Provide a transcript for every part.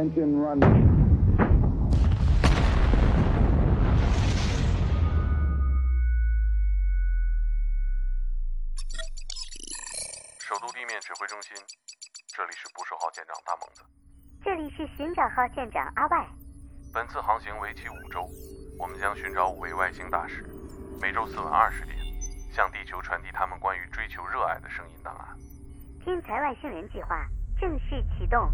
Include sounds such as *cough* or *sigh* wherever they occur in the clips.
engine running. 首都地面指挥中心，这里是捕手号舰长大猛子。这里是寻找号舰长阿外。本次航行为期五周，我们将寻找五位外星大使，每周四晚二十点，向地球传递他们关于追求热爱的声音档案。天才外星人计划正式启动。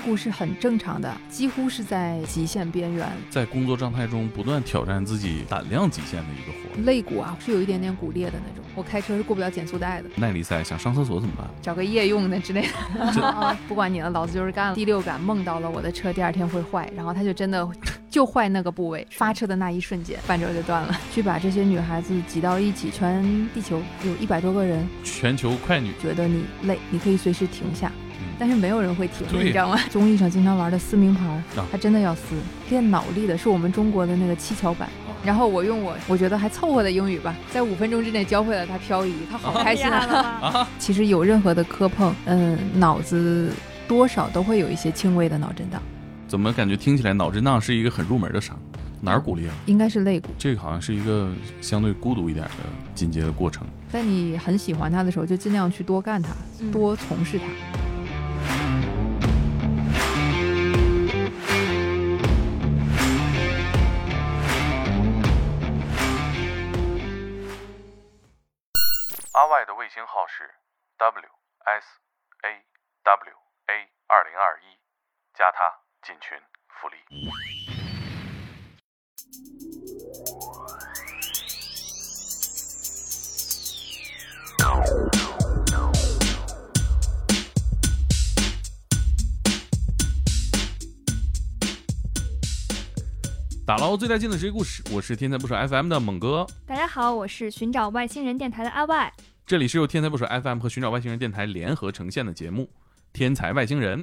故是很正常的，几乎是在极限边缘。在工作状态中不断挑战自己胆量极限的一个活。肋骨啊是有一点点骨裂的那种，我开车是过不了减速带的。耐力赛想上厕所怎么办？找个夜用的之类这的。*laughs* 啊不管你了，老子就是干了。第六感梦到了我的车第二天会坏，然后他就真的就坏那个部位，发车的那一瞬间半轴就断了。去把这些女孩子挤到一起，全地球有一百多个人，全球快女，觉得你累，你可以随时停下。嗯但是没有人会停，对你知道吗？*laughs* 综艺上经常玩的撕名牌他真的要撕，练脑力的是我们中国的那个七巧板。然后我用我我觉得还凑合的英语吧，在五分钟之内教会了他漂移，他好开心啊！*laughs* 啊，其实有任何的磕碰，嗯，脑子多少都会有一些轻微的脑震荡，怎么感觉听起来脑震荡是一个很入门的伤？哪儿骨裂了？应该是肋骨。这个好像是一个相对孤独一点的进阶的过程。在你很喜欢它的时候，就尽量去多干它，嗯多从事它。阿外的卫星号是 W S A W A 二零二一，加他进群福利。打捞最带劲的职业故事，我是天才不少 FM 的猛哥，大家好，我是寻找外星人电台的阿外。这里是由天才不水 FM 和寻找外星人电台联合呈现的节目《天才外星人》。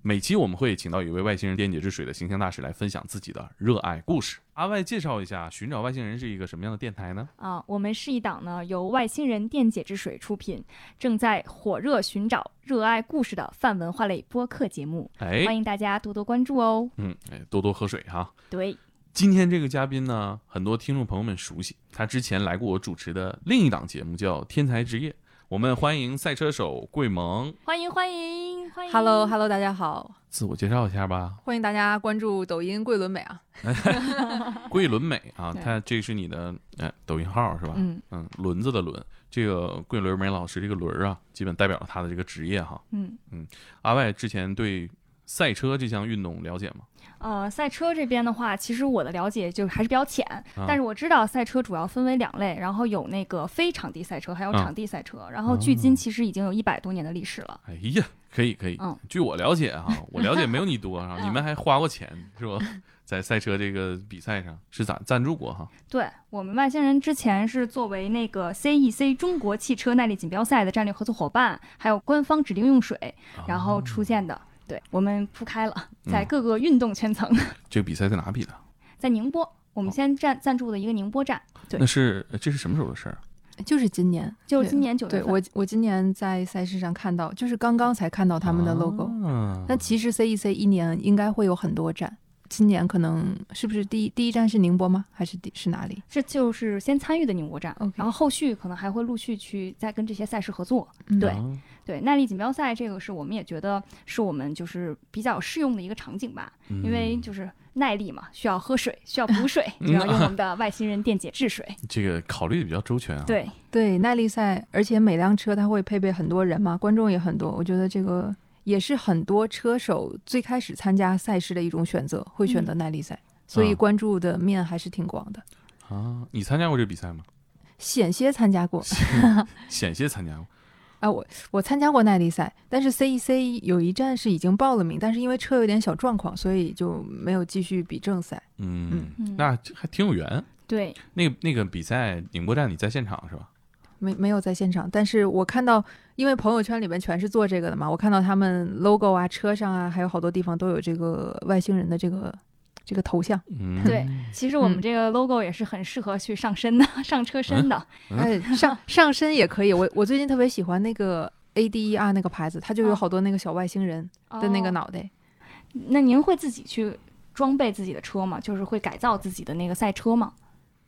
每期我们会请到一位外星人电解质水的形象大使来分享自己的热爱故事。阿外介绍一下，寻找外星人是一个什么样的电台呢？啊，我们是一档呢由外星人电解质水出品，正在火热寻找热爱故事的泛文化类播客节目，哎，欢迎大家多多关注哦。嗯，哎，多多喝水哈。对，今天这个嘉宾呢，很多听众朋友们熟悉，他之前来过我主持的另一档节目叫《天才之夜》。我们欢迎赛车手桂萌，欢迎欢迎欢迎 Hello Hello，大家好，自我介绍一下吧。欢迎大家关注抖音桂纶镁啊。*laughs* *laughs* 桂纶镁啊，对他这是你的哎抖音号是吧？嗯嗯，轮子的轮，这个桂纶镁老师这个轮儿啊，基本代表了他的这个职业哈。嗯嗯阿外之前对赛车这项运动了解吗？呃，赛车这边的话，其实我的了解就还是比较浅，啊但是我知道赛车主要分为两类，然后有那个非场地赛车，还有啊场地赛车，然后距今其实已经有一百多年的历史了。哎呀，可以可以。嗯据我了解哈，*laughs* 我了解没有你多哈，你们还花过钱是吧？*laughs* 在赛车这个比赛上是咋赞助过哈？对我们外星人之前是作为那个 CEC 中国汽车耐力锦标赛的战略合作伙伴，还有官方指定用水，然后出现的。对我们铺开了，在嗯各个运动圈层，*laughs* 这个比赛在哪比的？在宁波，我们先站赞助的一个宁波站，对那是这是什么时候的事儿？就是今年，就是今年九月份。对我，我今年在赛事上看到，就是刚刚才看到他们的 logo。啊那其实 CEC 一年应该会有很多站，今年可能是不是第一第一站是宁波吗？还是第是哪里？这就是先参与的宁波站 OK 然后后续可能还会陆续去再跟这些赛事合作。嗯对啊对，耐力锦标赛这个是我们也觉得是我们就是比较适用的一个场景吧，因为就是耐力嘛，需要喝水，*laughs* 需要补水，嗯就要用我们的外星人电解质水。*laughs* 这个考虑的比较周全啊。，对，对耐力赛，而且每辆车它会配备很多人嘛，观众也很多。我觉得这个也是很多车手最开始参加赛事的一种选择，会选择耐力赛，所以啊关注的面还是挺广的。啊，你参加过这比赛吗？险些参加过险些参加过。啊，我我参加过耐力赛，但是 CEC 有一站是已经报了名，但是因为车有点小状况，所以就没有继续比正赛。嗯，嗯那还挺有缘。对，那个那个比赛宁波站你在现场是吧？没没有在现场，但是我看到，因为朋友圈里面全是做这个的嘛，我看到他们 logo 啊、车上啊，还有好多地方都有这个外星人的这个这个头像。嗯，对，其实我们嗯这个 logo 也是很适合去上身的，*laughs* 上车身的。嗯哎，上 *laughs* 上身也可以。我我最近特别喜欢那个 ADER 那个牌子，它就有哦好多那个小外星人的那个哦脑袋。那您会自己去装备自己的车吗？就是会改造自己的那个赛车吗？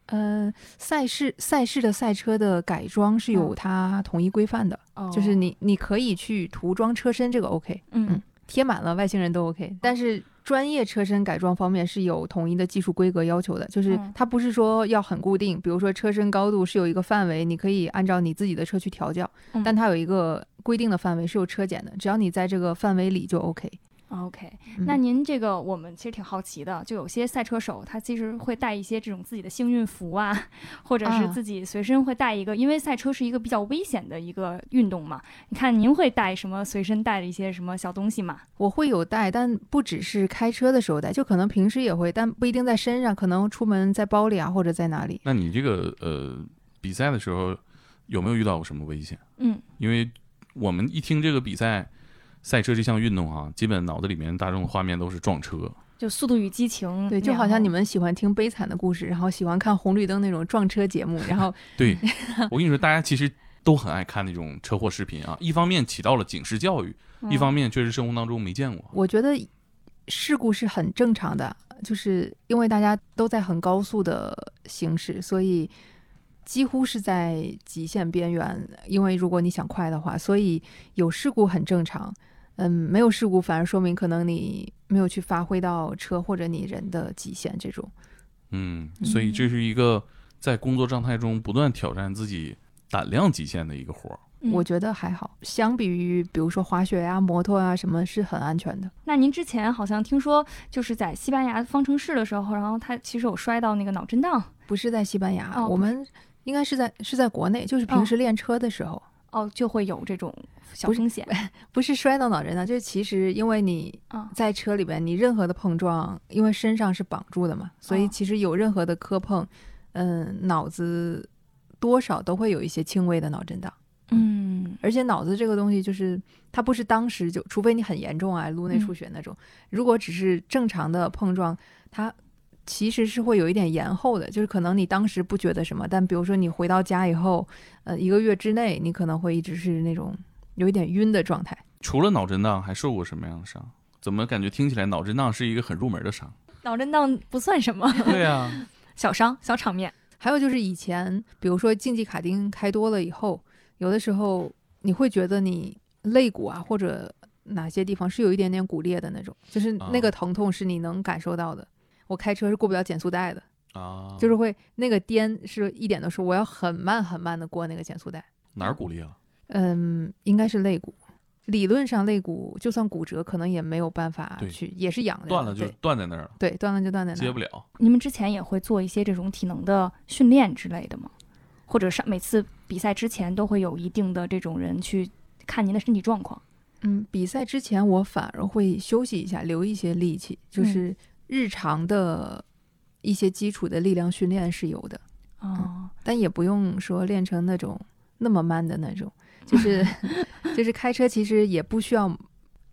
呃，赛事赛事的赛车的改装是有嗯它统一规范的，哦就是你你可以去涂装车身，这个 OK，嗯贴满了外星人都 OK。但是专业车身改装方面是有统一的技术规格要求的，就是嗯它不是说要很固定，比如说车身高度是有一个范围，你可以按照你自己的车去调教，嗯但它有一个规定的范围是有车检的，只要你在这个范围里就 OK。OK，嗯那您这个我们其实挺好奇的，就有些赛车手他其实会带一些这种自己的幸运符啊，或者是啊自己随身会带一个，因为赛车是一个比较危险的一个运动嘛。你看您会带什么随身带的一些什么小东西吗？我会有带，但不只是开车的时候带，就可能平时也会，但不一定在身上，可能出门在包里啊，或者在哪里。那你这个呃比赛的时候有没有遇到过什么危险？嗯因为我们一听这个比赛赛车这项运动啊，基本脑子里面大众画面都是撞车。就《速度与激情》对，就好像你们喜欢听悲惨的故事，然后喜欢看红绿灯那种撞车节目，然后 *laughs* 对我跟你说，大家其实都很爱看那种车祸视频啊，*laughs* 一方面起到了警示教育，一方面确实生活当中没见过。我觉得事故是很正常的，就是因为大家都在很高速的行驶，所以几乎是在极限边缘。因为如果你想快的话，所以有事故很正常。嗯，没有事故反而说明可能你没有去发挥到车或者你人的极限这种。嗯，所以这是一个在工作状态中不断挑战自己胆量极限的一个活儿。嗯我觉得还好，相比于比如说滑雪呀、摩托啊什么，是很安全的。那您之前好像听说，就是在西班牙方程式的时候，然后他其实有摔到那个脑震荡不是在西班牙，哦我们应该是在是在国内，就是平时练车的时候，哦，就会有这种小风险。*laughs* 不是摔到脑震荡，就是其实因为你啊在车里边，你任何的碰撞，因为身上是绑住的嘛，所以哦其实有任何的磕碰，嗯，脑子多少都会有一些轻微的脑震荡。嗯而且脑子这个东西，就是它不是当时就，除非你很严重啊，颅内出血那种。如果只是正常的碰撞，它其实是会有一点延后的，就是可能你当时不觉得什么，但比如说你回到家以后，呃，一个月之内，你可能会一直是那种有一点晕的状态。除了脑震荡，还受过什么样的伤？怎么感觉听起来脑震荡是一个很入门的伤？脑震荡不算什么，对啊，*laughs* 小伤、小场面。还有就是以前，比如说竞技卡丁开多了以后，有的时候你会觉得你肋骨啊或者哪些地方是有一点点骨裂的那种，就是那个疼痛是你能感受到的。我开车是过不了减速带的，啊，就是会那个颠是一点都是我要很慢很慢的过那个减速带。哪儿骨裂了？嗯，应该是肋骨。理论上肋骨就算骨折，可能也没有办法去，也是痒的。断了就对断在那儿了，对，断了就断在那儿。接不了。你们之前也会做一些这种体能的训练之类的吗？或者上每次比赛之前都会有一定的这种人去看您的身体状况？嗯，比赛之前我反而会休息一下，留一些力气，嗯就是日常的一些基础的力量训练是有的，哦，但也不用说练成那种那么慢的那种，就是 *laughs* 就是开车其实也不需要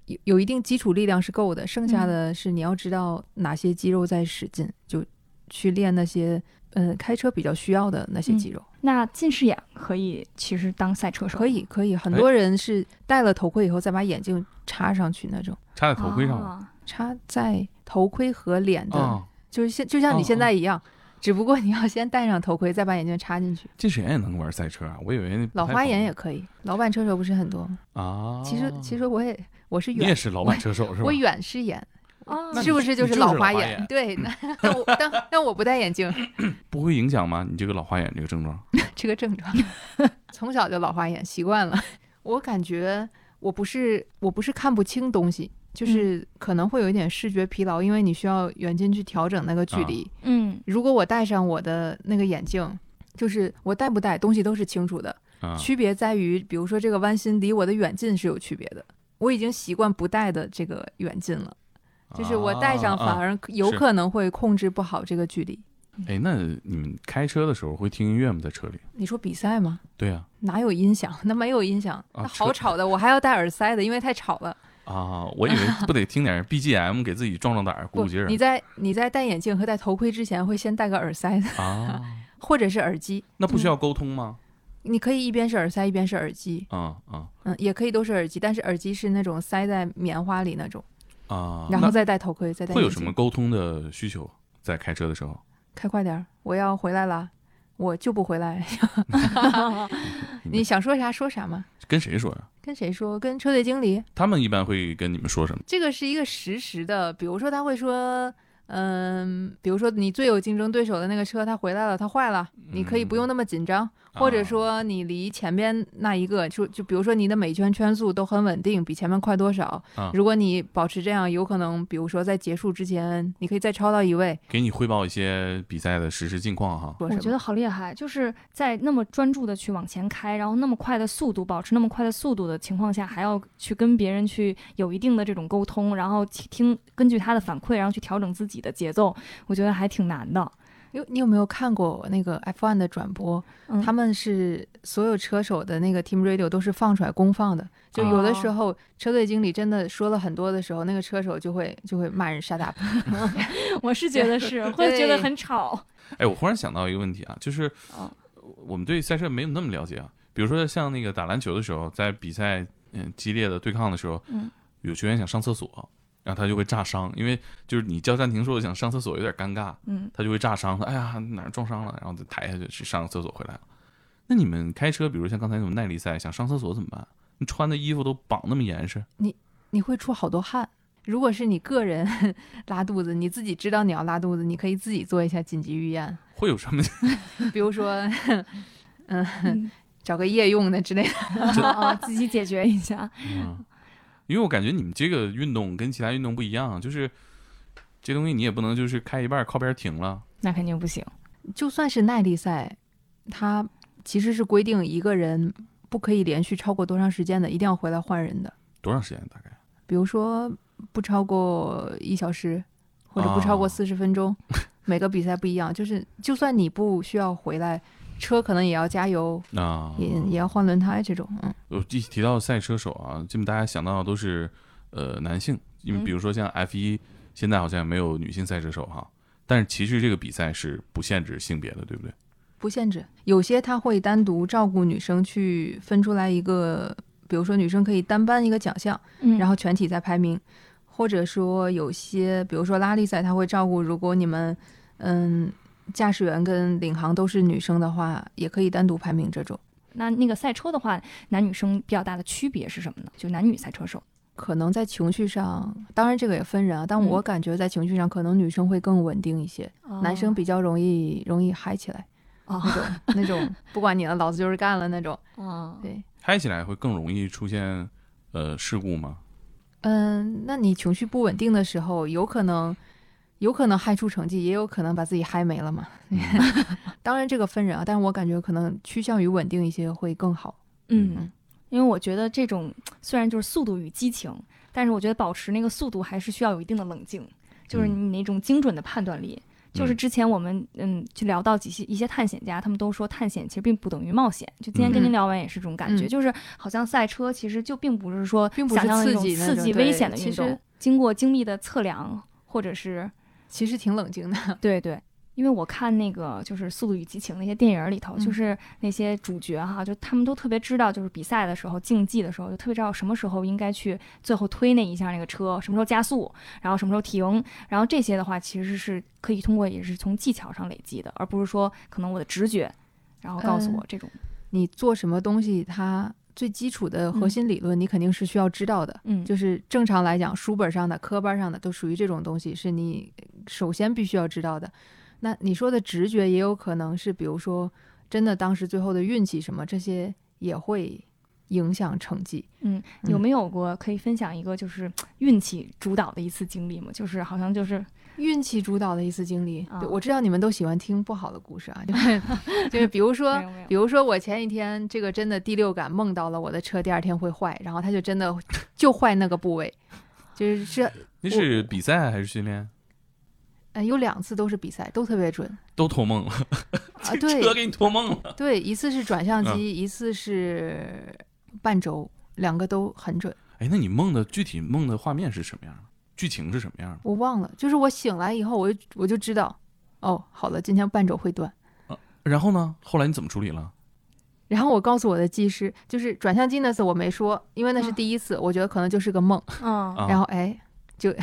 有有一定基础力量是够的，剩下嗯。的是你要知道哪些肌肉在使劲，就去练那些呃开车比较需要的那些嗯。肌肉。那近视眼可以其实当赛车手可以，可以，很哎多人是戴了头盔以后再把眼镜插上去那种。插在头盔上插在头盔和脸的，啊，就是现就像你哦现在一样，只不过你要先戴上头盔，再把眼镜插进去。近视眼也能玩赛车啊？我以为老花眼也可可以，老板车手不是很多吗？啊。其实其实我也我是远你也远，是老板车手是吧？我远视眼，啊是不是就是老花眼对，那 *laughs* 但我但但我不戴眼镜，*coughs* 不会影响吗？你这个老花眼这个症状？*laughs* 这个症状，从小就老花眼，习惯了。*laughs* 我感觉我不是我不是看不清东西，就是可能会有一点视觉疲劳，因为你需要远近去调整那个距啊离。嗯如果我戴上我的那个眼镜，就是我戴不戴东西都是清楚的，啊，区别在于，比如说这个弯心离我的远近是有区别的。我已经习惯不戴的这个远近了，就是我戴上反啊。而有可能会控制不好这个距离。哎，那你们开车的时候会听音乐吗？在车里？你说比赛吗？对啊，哪有音响？*laughs* 那没有音响，啊那好吵的，我还要戴耳塞的，因为太吵了。啊，我以为不得听点 *laughs* BGM 给自己壮壮胆儿、鼓鼓劲儿你在你在戴眼镜和戴头盔之前会先戴个耳塞，啊？*laughs* 或者是耳机。那不需要沟通吗？你可以一边是耳塞一边是耳机，啊啊嗯，也可以都是耳机，但是耳机是那种塞在棉花里那种，啊！然后再戴头盔，再戴会有什么沟通的需求？在开车的时候开快点儿，我要回来了，我就不回来。*laughs* 你想说啥说啥嘛，跟谁说呀？跟谁说？跟车队经理。他们一般会跟你们说什么？这个是一个实时的，比如说他会说，嗯，比如说你最有竞争对手的那个车，它回来了，它坏了，你可以不用那么紧张，或者说你离前边那一个，就就比如说你的每圈圈速都很稳定，比前面快多少，啊如果你保持这样，有可能，比如说在结束之前，你可以再超到一位，给你汇报一些比赛的实时近况哈。我觉得好厉害，就是在那么专注的去往前开，然后那么快的速度，保持那么快的速度的情况下，还要去跟别人去有一定的这种沟通，然后听根据他的反馈，然后去调整自己的节奏，我觉得还挺难的。有你有没有看过那个 F1 的转播？嗯他们是所有车手的那个 Team Radio 都是放出来公放的，就有的时候车队经理真的说了很多的时候，那个车手就会就会骂人 shut up。*laughs* 我是觉得是，会觉得很吵。哎，我忽然想到一个问题啊，就是哦我们对赛车没有那么了解啊。比如说像那个打篮球的时候，在比赛嗯激烈的对抗的时候，嗯有球员想上厕所，然后他就会炸伤，因为就是你叫暂停说想上厕所有点尴尬，嗯，他就会炸伤，哎呀哪儿撞伤了，然后就抬下去去上个厕所回来了。那你们开车，比如像刚才那种耐力赛，想上厕所怎么办？你穿的衣服都绑那么严实，你你会出好多汗。如果是你个人 *laughs* 拉肚子，你自己知道你要拉肚子，你可以自己做一下紧急预案，会有什么？*laughs* 比如说，嗯，*laughs* 嗯找个夜用的之类的。啊，自己解决一下。嗯，因为我感觉你们这个运动跟其他运动不一样，就是这东西你也不能就是开一半靠边停了。那肯定不行。就算是耐力赛，它其实是规定一个人不可以连续超过多长时间的，一定要回来换人的。多长时间大概？比如说不超过一小时，或者不超过哦四十分钟，*laughs* 每个比赛不一样。就是就算你不需要回来，车可能也要加油，啊，也也要换轮胎这种。嗯，我提提到赛车手啊，基本大家想到的都是呃男性，因为嗯。比如说像 F 一、现在好像没有女性赛车手哈，但是其实这个比赛是不限制性别的，对不对？不限制，有些他会单独照顾女生，去分出来一个，比如说女生可以单颁一个奖项，嗯，然后全体再排名，或者说有些，比如说拉力赛，他会照顾，如果你们嗯驾驶员跟领航都是女生的话，也可以单独排名这种。那那个赛车的话，男女生比较大的区别是什么呢？就男女赛车手。可能在情绪上，当然这个也分人啊，但嗯我感觉在情绪上，可能女生会更稳定一些，男生比较容易容易嗨起来哦那种 *laughs* 那种，不管你了，老子就是干了那种。哦，对，嗨起来会更容易出现呃事故吗？嗯，那你情绪不稳定的时候，有可能有可能嗨出成绩，也有可能把自己嗨没了嘛。*laughs* 当然这个分人啊，但是我感觉可能趋向于稳定一些会更好。嗯，因为我觉得这种虽然就是速度与激情，但是我觉得保持那个速度还是需要有一定的冷静，就是你那种精准的判断力。就是之前我们嗯去聊到几些一些探险家，他们都说探险其实并不等于冒险。就今天跟您聊完也是这种感觉，嗯就是好像赛车其实就并不是说并不是想象的那种刺激刺激危险的运动，经过精密的测量或者是其实挺冷静的。*laughs* 对对，因为我看那个就是《速度与激情》那些电影里头，嗯。就是那些主角哈，就他们都特别知道，就是比赛的时候、竞技的时候，就特别知道什么时候应该去最后推那一下那个车，什么时候加速，然后什么时候停，然后这些的话其实是可以通过也是从技巧上累积的，而不是说可能我的直觉，然后告诉我嗯这种，你做什么东西，它最基础的核心理论，你肯定是需要知道的。嗯，就是正常来讲，书本上的、科班上的都属于这种东西，是你首先必须要知道的。那你说的直觉也有可能是，比如说真的当时最后的运气什么，这些也会影响成绩。嗯，嗯有没有过可以分享一个就是运气主导的一次经历吗？就是好像就是运气主导的一次经历，我知道你们都喜欢听不好的故事啊，就是就是比如说比如说我前一天这个真的第六感梦到了我的车第二天会坏，然后它就真的就坏那个部位，就是是 *laughs* 那是比赛还是训练？呃有两次都是比赛，都特别准都托梦了，啊，*laughs* 车对给你托梦了。对，一次是转向机，嗯一次是半轴，两个都很准。哎，那你梦的具体梦的画面是什么样的？剧情是什么样的？我忘了，就是我醒来以后，我就我就知道，哦，好了，今天半轴会断。然后呢？后来你怎么处理了？*laughs* 然后我告诉我的技师，就是转向机那次我没说，因为那是第一次，我觉得可能就是个梦。嗯啊然后哎，就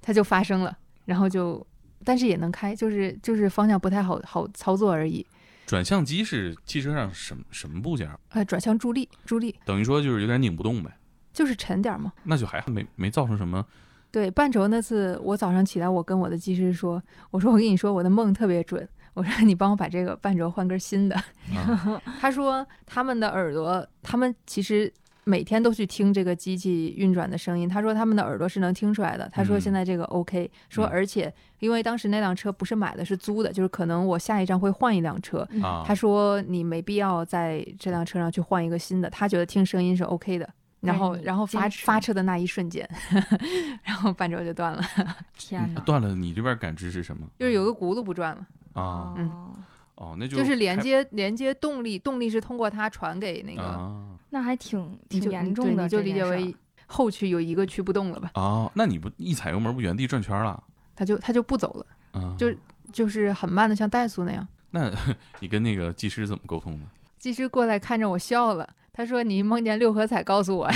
它就发生了，然后就但是也能开，就是就是方向不太好好操作而已。转向机是汽车上什么什么部件？呃，转向助力，助力等于说就是有点拧不动呗，就是沉点儿嘛。那就还好没没造成什么。对，半轴那次我早上起来，我跟我的技师说，我说我跟你说我的梦特别准，我说你帮我把这个半轴换根新的。啊、*laughs* 他说他们的耳朵，他们其实每天都去听这个机器运转的声音。他说他们的耳朵是能听出来的。他说嗯现在这个 OK，、说嗯而且因为当时那辆车不是买的，是租的，就是可能我下一站会换一辆车。啊，他说你没必要在这辆车上去换一个新的，他觉得听声音是 OK 的。然后，然后发发车的那一瞬间，*laughs* 然后半轴就断了，*laughs* 天哪，断了，你这边感知是什么？就是有个轱辘不转了，啊嗯哦哦，那就就是连接连接动力，动力是通过它传给那个，啊那还挺挺严重的，你就理解为后驱有一个驱不动了吧，哦，那你不一踩油门不原地转圈了？它就它就不走了。啊，就就是很慢的，像怠速那样。那 *laughs* 你跟那个技师怎么沟通的？技师过来看着我笑了，他说：“你梦见六合彩，告诉我。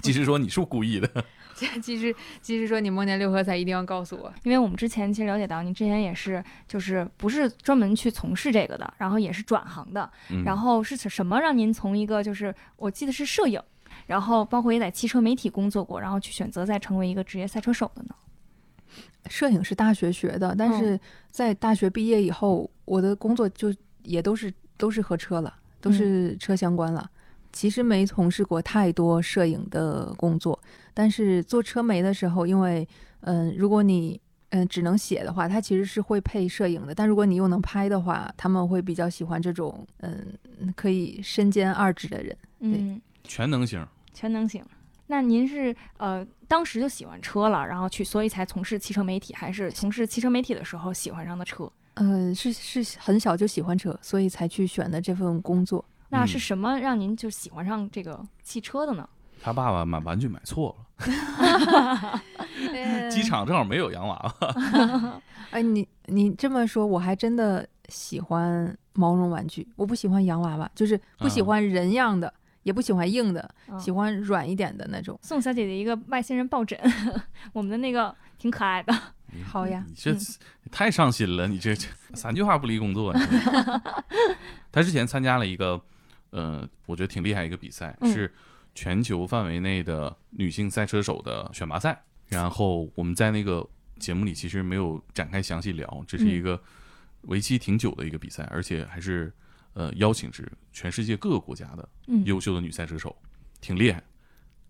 技师说你是不是故意的？*laughs* ”技师技师说：“你梦见六合彩，一定要告诉我。因为我们之前其实了解到，您之前也是就是不是专门去从事这个的，然后也是转行的，嗯然后是什么让您从一个就是我记得是摄影，然后包括也在汽车媒体工作过，然后去选择再成为一个职业赛车手的呢？”摄影是大学学的，但是在大学毕业以后，我的工作就也都是都是和车了，都是车相关了。其实没从事过太多摄影的工作，但是做车媒的时候，因为嗯，如果你嗯只能写的话，它其实是会配摄影的。但如果你又能拍的话，他们会比较喜欢这种嗯可以身兼二职的人。嗯，全能型。全能型。那您是呃当时就喜欢车了，然后去所以才从事汽车媒体，还是从事汽车媒体的时候喜欢上的车？呃，是是很小就喜欢车，所以才去选的这份工作。那是嗯什么让您就喜欢上这个汽车的呢？他爸爸买玩具买错了，*laughs* 嗯机场正好没有洋娃娃。*laughs* 哎，你你这么说，我还真的喜欢毛绒玩具，我不喜欢洋娃娃，就是不喜啊欢人样的，也不喜欢硬的，嗯喜欢软一点的那种。宋小姐姐一个外星人抱枕，*laughs* 我们的那个挺可爱的。你好呀你这太上心了，你这这三句话不离工作。*laughs* 他之前参加了一个，呃，我觉得挺厉害一个比赛，嗯是全球范围内的女性赛车手的选拔赛。然后我们在那个节目里其实没有展开详细聊，这是一个为期挺久的一个比赛，而且还是呃邀请是全世界各个国家的嗯优秀的女赛车手，挺厉害。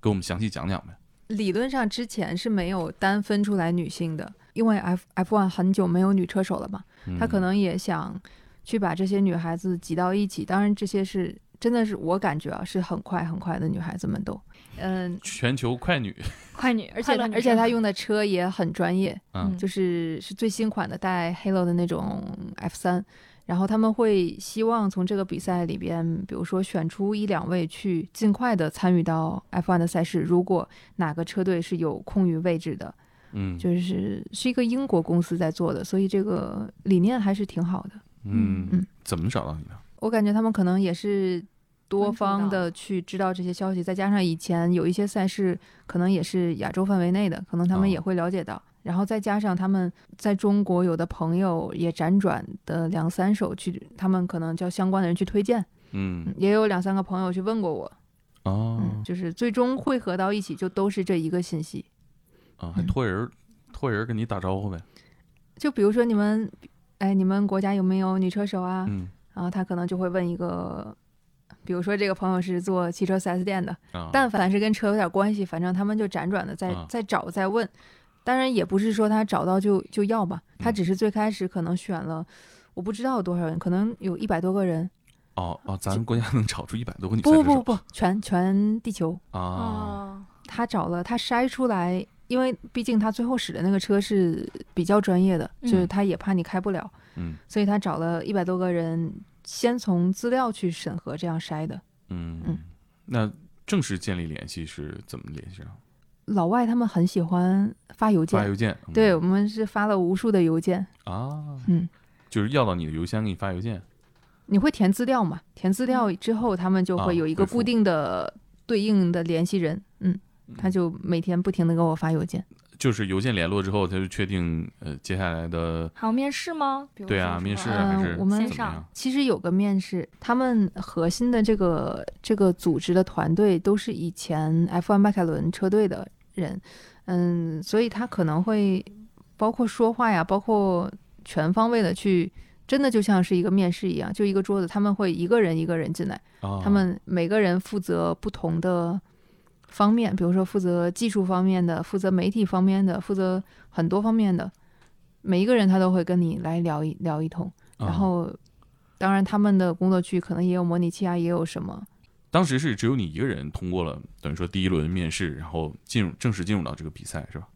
给我们详细讲讲呗。理论上之前是没有单分出来女性的，因为 F F one 很久没有女车手了嘛，他可嗯能也想去把这些女孩子挤到一起。当然，这些是真的是我感觉啊，是很快很快的女孩子们都，嗯，全球快女，*laughs* 快女，而且她而且她用的车也很专业，嗯就是是最新款的带 Halo 的那种 F 三，然后他们会希望从这个比赛里边，比如说选出一两位去尽快的参与到 F1 的赛事。如果哪个车队是有空余位置的，嗯就是是一个英国公司在做的，所以这个理念还是挺好的。嗯嗯怎么找到你的？我感觉他们可能也是多方的去知道这些消息，再加上以前有一些赛事可能也是亚洲范围内的，可能他们哦也会了解到。然后再加上他们在中国有的朋友也辗转的两三手去，他们可能叫相关的人去推荐，嗯嗯也有两三个朋友去问过我，哦嗯，就是最终汇合到一起，就都是这一个信息。啊，还托人儿托人儿跟你打招呼呗。就比如说你们，哎，你们国家有没有女车手啊？嗯然后他可能就会问一个，比如说这个朋友是做汽车 4S 店的，啊，但凡是跟车有点关系，反正他们就辗转的在啊在找在问。当然也不是说他找到就就要吧，他嗯只是最开始可能选了，我不知道有多少人，可能有一百多个人。哦哦，咱们国家能找出一百多个女车手不不不，全全地球，啊，哦，他找了他筛出来，因为毕竟他最后使的那个车是比较专业的，就是嗯他也怕你开不了，嗯所以他找了一百多个人，先从资料去审核这样筛的。嗯嗯，那正式建立联系是怎么联系上？老外他们很喜欢发邮件，发邮件。嗯对我们是发了无数的邮件，啊，嗯，就是要到你的邮箱给你发邮件。你会填资料嘛？填资料之后，他们就啊会有一个固定的对应的联系人，嗯，他就每天不停的给我发邮件。就是邮件联络之后，他就确定呃接下来的还有面试吗？比如对啊面试啊还是嗯我们线上？其实有个面试，他们核心的这个这个组织的团队都是以前 F1 迈凯伦车队的人，嗯，所以他可能会包括说话呀，包括全方位的去，真的就像是一个面试一样，就一个桌子，他们会一个人一个人进来，啊，他们每个人负责不同的方面，比如说负责技术方面的，负责媒体方面的，负责很多方面的，每一个人他都会跟你来聊一聊一通。啊然后，当然他们的工作区可能也有模拟器啊，也有什么。当时是只有你一个人通过了，等于说第一轮面试，然后进入正式进入到这个比赛是吧？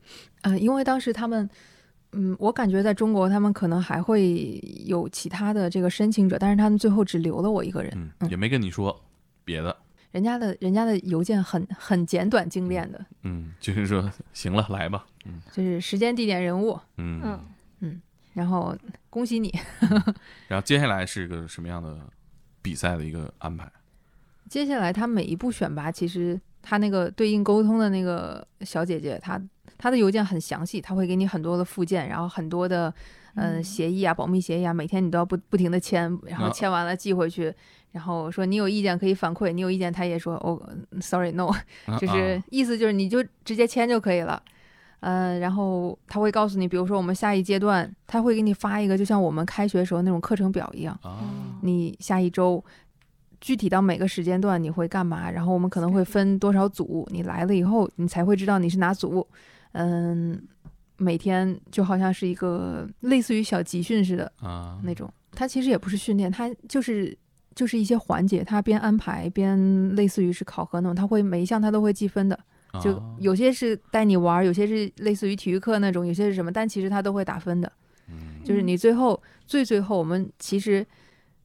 呃，因为当时他们，嗯，我感觉在中国他们可能还会有其他的这个申请者，但是他们最后只留了我一个人。嗯，嗯也没跟你说别的，人家的人家的邮件很很简短精炼的，嗯，就是说行了，来吧，嗯。就是时间、地点、人物，嗯。嗯，然后恭喜你。*laughs* 然后接下来是一个什么样的比赛的一个安排？接下来他每一步选拔，其实他那个对应沟通的那个小姐姐，她她的邮件很详细，她会给你很多的附件，然后很多的嗯、协议啊、保密协议啊，每天你都要不不停的签，然后啊签完了寄回去，然后说你有意见可以反馈，你有意见他也说哦，sorry no，啊就是啊意思就是你就直接签就可以了。呃，然后他会告诉你，比如说我们下一阶段，他会给你发一个，就像我们开学时候那种课程表一样。啊你下一周具体到每个时间段你会干嘛，然后我们可能会分多少组，你来了以后你才会知道你是哪组。嗯，每天就好像是一个类似于小集训似的啊那种，它其实也不是训练，它就是。就是一些环节，他边安排边类似于是考核那种，他会每一项他都会计分的，就啊有些是带你玩儿，有些是类似于体育课那种，有些是什么，但其实他都会打分的。嗯就是你最后最最后，我们其实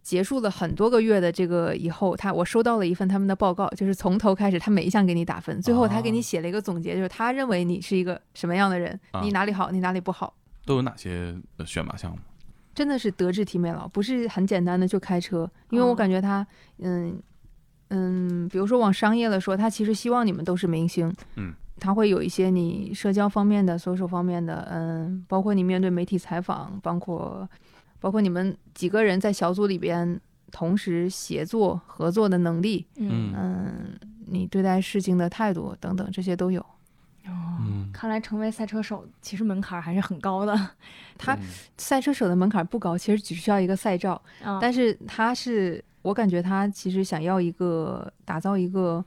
结束了很多个月的这个以后，他我收到了一份他们的报告，就是从头开始，他每一项给你打分，最后他给你哦写了一个总结，就是他认为你是一个什么样的人，啊你哪里好，你哪里不好，都有哪些呃选拔项目？真的是德智体美劳，不是很简单的就开车，因为我哦感觉他，嗯嗯，比如说往商业了说，他其实希望你们都是明星，嗯。他会有一些你社交方面的、social 方面的，嗯，包括你面对媒体采访，包括包括你们几个人在小组里边同时协作合作的能力，嗯嗯，你对待事情的态度等等，这些都有。哦，嗯，看来成为赛车手其实门槛还是很高的。*laughs* 他嗯赛车手的门槛不高，其实只需要一个赛照，啊，但是他是我感觉他其实想要一个打造一个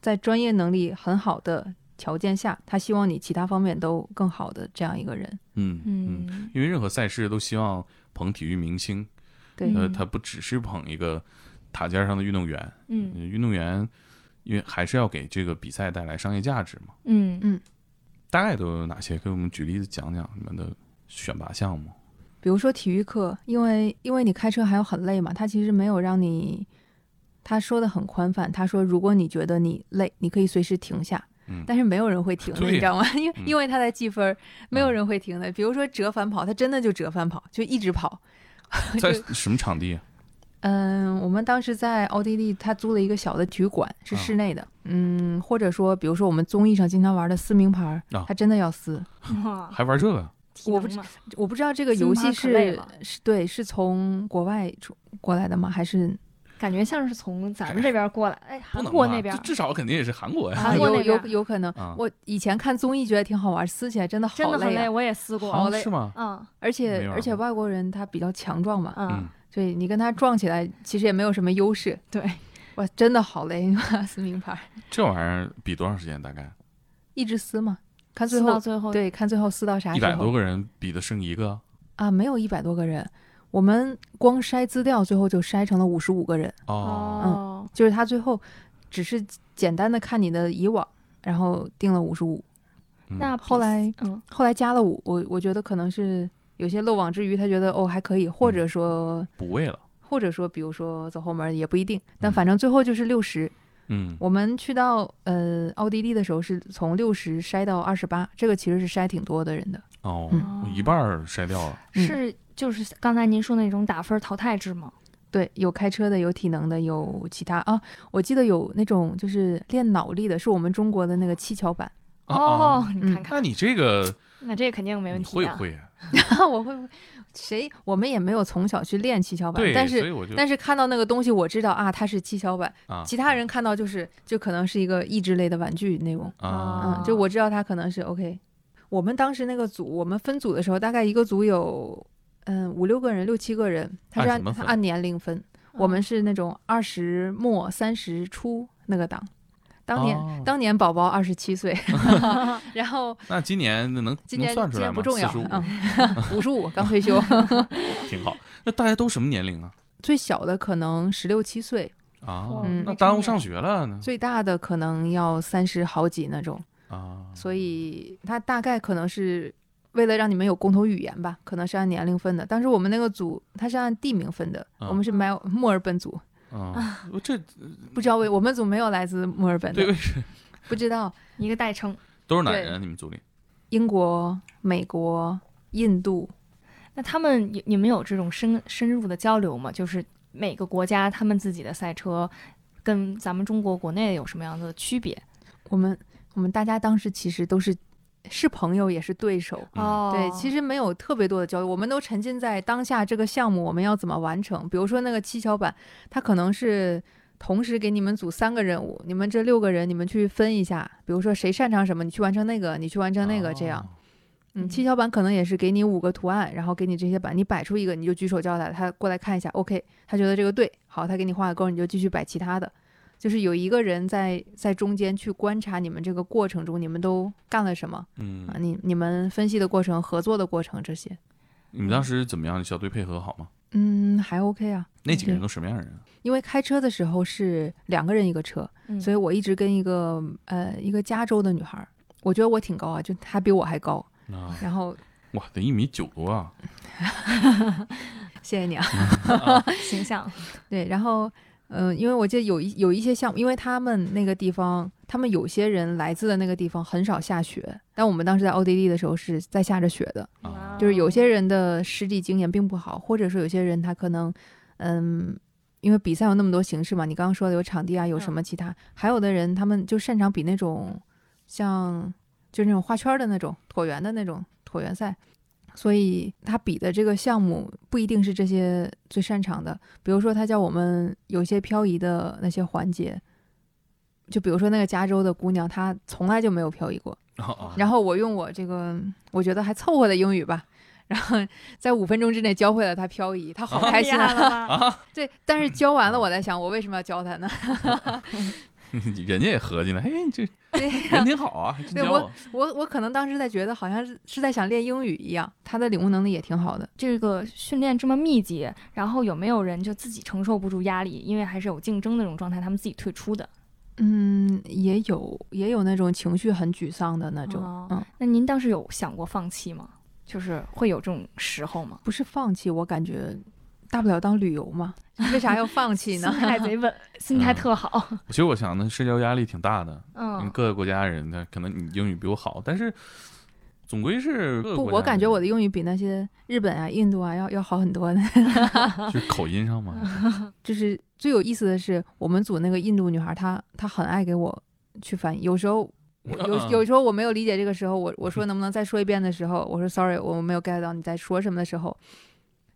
在专业能力很好的条件下，他希望你其他方面都更好的这样一个人。嗯嗯，嗯，因为任何赛事都希望捧体育明星，对，呃，嗯。他不只是捧一个塔尖上的运动员，嗯。呃运动员因为还是要给这个比赛带来商业价值嘛。嗯嗯大概都有哪些？给我们举例子讲讲你们的选拔项目。比如说体育课，因为因为你开车还要很累嘛，他其实没有让你，他说的很宽泛，他说如果你觉得你累，你可以随时停下。嗯但是没有人会停的，对你知道吗？因为、嗯因为他在计分儿，没有啊人会停的。比如说折返跑，他真的就折返跑，就一直跑。*laughs* 在什么场地啊？嗯，我们当时在奥地利，他租了一个小的体育馆，是啊室内的。嗯，或者说，比如说我们综艺上经常玩的撕名牌他真的要撕。*laughs* 哇，还玩这个？*laughs* 我不我不知道这个游戏是是对是从国外出过来的吗？还是感觉像是从咱们这边过来，哎，韩国那边至少肯定也是韩国呀。韩国有有那边有可能啊？我以前看综艺觉得挺好玩，撕起来真的好累啊真的很累，我也撕过。好累是吗？嗯而且而且外国人他比较强壮嘛，嗯嗯，，所以你跟他撞起来其实也没有什么优势。对，哇，真的好累，撕名牌这玩意儿比多长时间？大概一直撕嘛，看最后撕到最后，对，看最后撕到啥时候一百多个人比的剩一个。啊？没有一百多个人，我们光筛资料最后就筛成了五十五个人，哦，哦，就是他最后只是简单的看你的以往，然后定了五十五。嗯那后来嗯后来加了五，我我觉得可能是有些漏网之鱼，他觉得哦还可以，或者说、补位了。或者说比如说走后门也不一定，但嗯反正最后就是六十、嗯我们去到呃奥地利的时候是从六十筛到二十八，这个其实是筛挺多的人的。哦，嗯一半儿筛掉了。嗯是就是刚才您说那种打分淘汰制吗？对，有开车的，有体能的，有其他啊。我记得有那种就是练脑力的，是我们中国的那个七巧板。啊哦，啊你看看，那你这个那这肯定没问题啊。会不 *laughs* 会啊？我会不会？谁？我们也没有从小去练七巧板，对，但是但是看到那个东西，我知道啊，它是七巧板。啊其他人看到就是就可能是一个益智类的玩具那种。啊嗯，就我知道它可能是 OK。我们当时那个组，我们分组的时候，大概一个组有嗯五六个人、六七个人，他是按按年龄分。我们是那种二十末三十初那个档。当年、哦当年宝宝二十七岁，*laughs* 然后 *laughs* 那今年那能能今年算出来吗？今年不重要，嗯，五十五刚退休，*laughs* 挺好。那大家都什么年龄啊？最小的可能十六七岁，啊哦，嗯那耽误上学了呢。最大的可能要三十好几那种。啊，所以他大概可能是为了让你们有共同语言吧，可能是按年龄分的。当时我们那个组它是按地名分的，嗯我们是麦墨尔本组，啊，我这 *laughs* 不知道为我们组没有来自墨尔本的，不知道一个代称。都是哪人啊？你们组里？英国、美国、印度，那他们有你们有这种深深入的交流吗？就是每个国家他们自己的赛车跟咱们中国国内有什么样的区别？我们我们大家当时其实都是是朋友，也是对手。对，其实没有特别多的交流，我们都沉浸在当下这个项目我们要怎么完成。比如说那个七巧板，它可能是同时给你们组三个任务，你们这六个人你们去分一下，比如说谁擅长什么，你去完成那个，你去完成那个，这样。哦嗯，七巧板可能也是给你五个图案，然后给你这些板，你摆出一个你就举手叫他，他过来看一下，OK，他觉得这个对，好，他给你画个勾，你就继续摆其他的。就是有一个人在在中间去观察你们这个过程中，你们都干了什么嗯啊？，你你们分析的过程、合作的过程这些，你们当时怎么样？小队配合好吗？嗯，还 OK 啊。那几个人都什么样的人啊？因为开车的时候是两个人一个车，嗯所以我一直跟一个呃一个加州的女孩儿，我觉得我挺高啊，就她比我还高。啊，然后哇，得一米九多啊！*laughs* 谢谢你啊。*laughs* 形象，*laughs* 对，然后嗯、呃因为我记得有一有一些项目，因为他们那个地方，他们有些人来自的那个地方很少下雪，但我们当时在奥地利的时候是在下着雪的，啊就是有些人的实地经验并不好，或者说有些人他可能嗯。因为比赛有那么多形式嘛，你刚刚说的有场地啊，有什么其他，还有的人他们就擅长比那种像就是那种画圈儿的那种椭圆的那种椭圆赛，所以他比的这个项目不一定是这些最擅长的。比如说，他叫我们有些漂移的那些环节，就比如说那个加州的姑娘，她从来就没有漂移过。然后我用我这个我觉得还凑合的英语吧，然后在五分钟之内教会了她漂移，她好开心啊！对，但是教完了，我在想，我为什么要教她呢？*laughs* *laughs* 人家也合计了，嘿，这对人挺好啊，还真对我我。我我可能当时在觉得好像是是在想练英语一样，他的领悟能力也挺好的。这个训练这么密集，然后有没有人就自己承受不住压力，因为还是有竞争那种状态，他们自己退出的？嗯，也有也有那种情绪很沮丧的那种，哦嗯，那您当时有想过放弃吗？就是会有这种时候吗？不是放弃，我感觉大不了当旅游嘛，为啥要放弃呢 *laughs* 心？态贼稳，心态特好。其实我想呢，社交压力挺大的，嗯，各个国家人他可能你英语比我好，但是总归是不，我感觉我的英语比那些日本啊、印度啊要要好很多的。*laughs* *laughs* 就是口音上嘛。就是最有意思的是，我们组那个印度女孩，她她很爱给我去翻译。有时候我有嗯有时候我没有理解这个时候，我我说能不能再说一遍的时候，我说 sorry，我没有 get 到你在说什么的时候，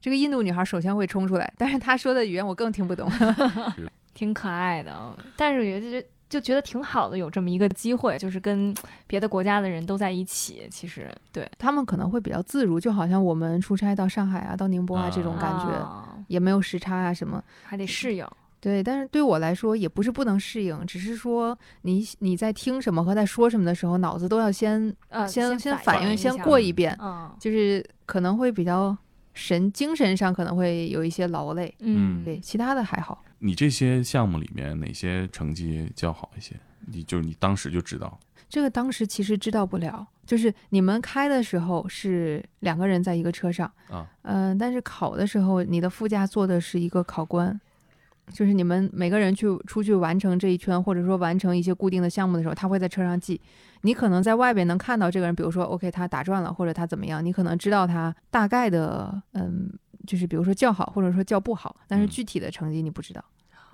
这个印度女孩首先会冲出来，但是她说的语言我更听不懂。*laughs* 挺可爱的，但是也就就觉得挺好的，有这么一个机会，就是跟别的国家的人都在一起。其实对，他们可能会比较自如，就好像我们出差到上海啊、到宁波啊这种感觉，啊也没有时差啊什么。还得适应。对，但是对我来说也不是不能适应，只是说你你在听什么和在说什么的时候，脑子都要先呃，先先反应，先过一遍，嗯就是可能会比较神精神上可能会有一些劳累，嗯，对，其他的还好。你这些项目里面哪些成绩较好一些？你就是你当时就知道。这个当时其实知道不了，就是你们开的时候是两个人在一个车上，啊，嗯、但是考的时候你的副驾坐的是一个考官，就是你们每个人去出去完成这一圈，或者说完成一些固定的项目的时候，他会在车上记。你可能在外边能看到这个人，比如说 OK 他打转了，或者他怎么样，你可能知道他大概的，嗯，就是比如说叫好，或者说叫不好，但是嗯具体的成绩你不知道。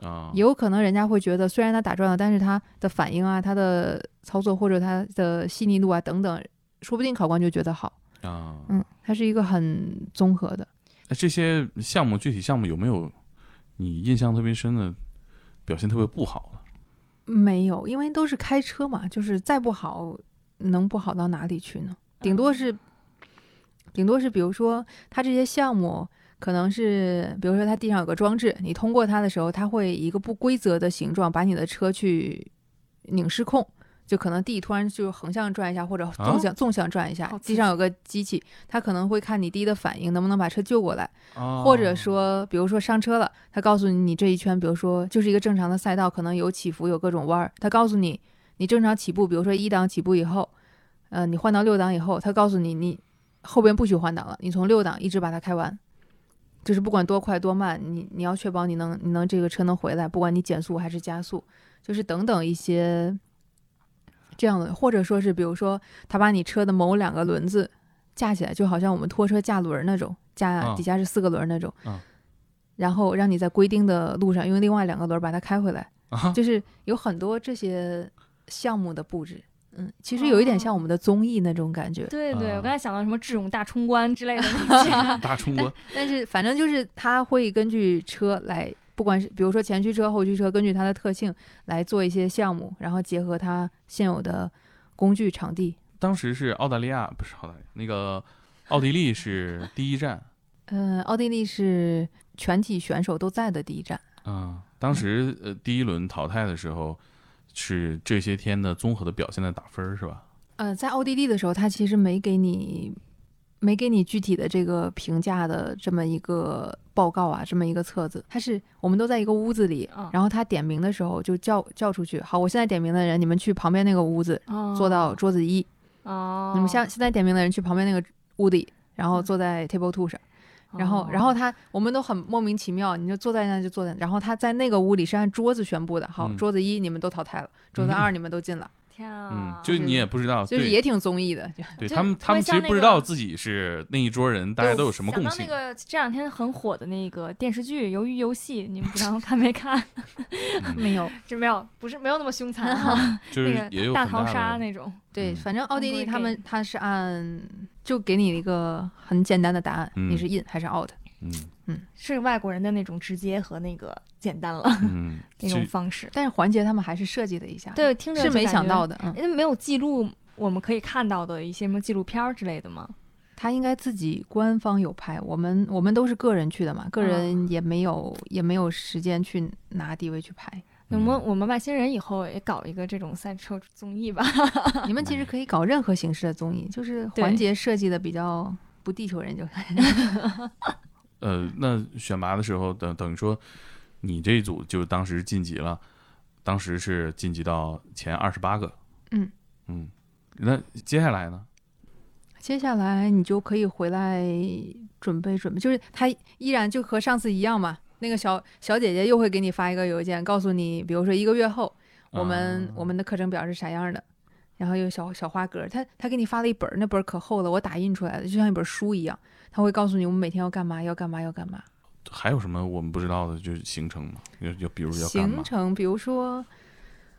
啊，也有可能人家会觉得，虽然他打转了，但是他的反应啊、他的操作或者他的细腻度啊等等，说不定考官就觉得好。啊，嗯，它是一个很综合的。那这些项目具体项目有没有你印象特别深的，表现特别不好的？没有，因为都是开车嘛，就是再不好，能不好到哪里去呢？顶多是，顶多是，比如说他这些项目可能是，比如说它地上有个装置，你通过它的时候，它会以一个不规则的形状把你的车去拧失控。就可能地突然就横向转一下，或者纵向、纵向转一下地上有个机器，它可能会看你第一的反应能不能把车救过来，啊或者说，比如说上车了，它告诉你你这一圈，比如说就是一个正常的赛道，可能有起伏，有各种弯儿。他告诉你，你正常起步，比如说一档起步以后，呃，你换到六档以后，它告诉你你后边不许换挡了，你从六档一直把它开完，就是不管多快多慢，你你要确保你能你能这个车能回来，不管你减速还是加速，就是等等一些这样的，或者说是比如说他把你车的某两个轮子架起来，就好像我们拖车架轮儿那种，架啊。底下是四个轮儿那种，啊。然后让你在规定的路上用另外两个轮儿把它开回来，啊。就是有很多这些项目的布置。嗯，其实有一点像我们的综艺那种感觉，对对，啊。我刚才想到什么智勇大冲关之类的那些，*laughs* 大冲关。*laughs* 但是反正就是他会根据车来，不管是比如说前驱车、后驱车，根据它的特性来做一些项目，然后结合它现有的工具、场地。当时是澳大利亚，不是澳大利亚，那个奥地利是第一站。*laughs* 嗯，奥地利是全体选手都在的第一站。啊，当时呃第一轮淘汰的时候，是这些天的综合的表现的打分儿是吧？呃，在奥地利的时候，他其实没给你没给你具体的这个评价的这么一个报告啊，这么一个册子。他是我们都在一个屋子里，嗯然后他点名的时候就叫叫出去。好，我现在点名的人，你们去旁边那个屋子坐到桌子一。哦，你们现现在点名的人去旁边那个屋里，然后坐在 table two 上。然后，然后他我们都很莫名其妙，你就坐在那就坐在，然后他在那个屋里是按桌子宣布的。好，嗯桌子一你们都淘汰了，桌子二你们都进了，天嗯啊，，就你也不知道，就是也挺综艺的。就就对他们，他们其实不知道自己是那一桌人，大家都有什么共性想到那。个这两天很火的那个电视剧《鱿鱼游戏》，你们不知道看没看？嗯没有，*laughs* 这没有，不是没有那么凶残哈，*laughs* 就是也有大逃杀那种。对，嗯反正奥地利他们他是按就给你一个很简单的答案，嗯你是 in 还是 out。嗯是外国人的那种直接和那个简单了嗯，*laughs* 那种方式。但是环节他们还是设计了一下，，对，听着是没想到的，嗯，因为没有记录我们可以看到的一些什么纪录片之类的吗？他应该自己官方有拍，我们我们都是个人去的嘛，个啊人也没有也没有时间去拿地位去拍。我们嗯我们外星人以后也搞一个这种赛车综艺吧。*laughs* 你们其实可以搞任何形式的综艺，就是环节设计的比较不地球人就 *laughs* 呃，那选拔的时候，等等于说，你这一组就当时晋级了，当时是晋级到前二十八个。嗯嗯，那接下来呢？接下来你就可以回来准备准备，就是他依然就和上次一样嘛。那个小小姐姐又会给你发一个邮件，告诉你，比如说一个月后，我们、啊我们的课程表是啥样的，然后有小小花格，他他给你发了一本，那本可厚了，我打印出来的，就像一本书一样。他会告诉你我们每天要干嘛，要干嘛，要干嘛。还有什么我们不知道的，就是行程嘛？就就比如要？行程，比如说，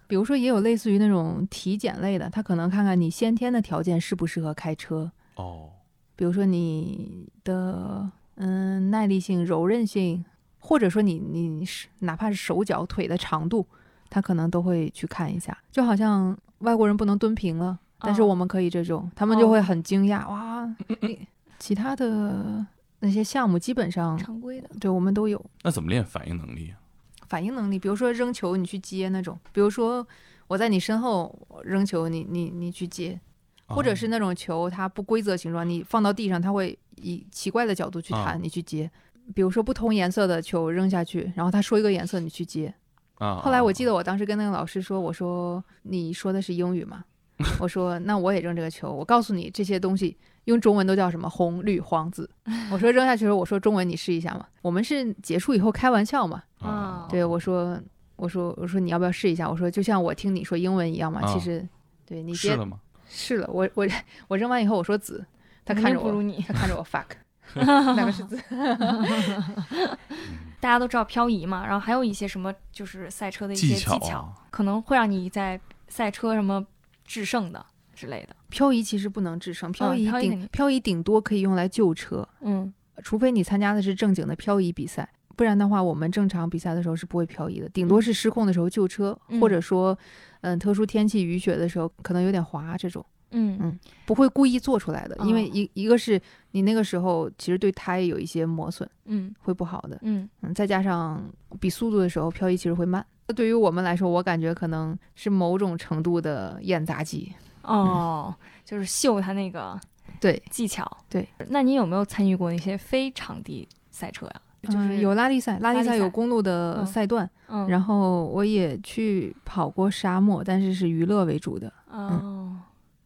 比如说也有类似于那种体检类的，他可能看看你先天的条件适不适合开车，哦，比如说你的嗯耐力性、柔韧性，或者说你你是哪怕是手脚腿的长度，他可能都会去看一下。就好像外国人不能蹲平了，但是哦我们可以这种，他们就会哦很惊讶、哇！*laughs* 其他的那些项目基本上常规的。对我们都有。那怎么练反应能力啊？反应能力，比如说扔球你去接那种，比如说我在你身后扔球你你你去接，或者是哦那种球它不规则形状，你放到地上它会以奇怪的角度去弹，啊你去接。比如说不同颜色的球扔下去，然后他说一个颜色你去接。啊，后来我记得得我当时跟那个老师说，我说你说的是英语吗？*laughs* 我说那我也扔这个球，我告诉你这些东西用中文都叫什么红绿黄紫。*laughs* 我说扔下去的时候，我说中文你试一下嘛。我们是结束以后开玩笑嘛，啊，啊，对我说，我说我说你要不要试一下？我说就像我听你说英文一样嘛，啊其实对你接试了吗？试了，我我我扔完以后我说紫，他看着我，不如你。他看着我 fuck，*laughs* 哪个是紫？*laughs* 大家都知道漂移嘛，然后还有一些什么就是赛车的一些技巧可能会让你在赛车什么制胜的之类的。漂移其实不能制胜，漂移顶、漂移顶多可以用来救车，嗯除非你参加的是正经的漂移比赛，不然的话，我们正常比赛的时候是不会漂移的，顶多是失控的时候救车，嗯或者说，嗯，特殊天气雨雪的时候可能有点滑这种，嗯嗯不会故意做出来的，因为哦一一个是你那个时候其实对胎有一些磨损，嗯会不好的，嗯嗯，再加上比速度的时候漂移其实会慢。对于我们来说，我感觉可能是某种程度的验杂技。哦，就是秀他那个对，技巧。对，那你有没有参与过那些非场地赛车呀？就是嗯有拉力赛，拉力赛赛有公路的嗯赛段，嗯，然后我也去跑过沙漠，但是是娱乐为主的。哦，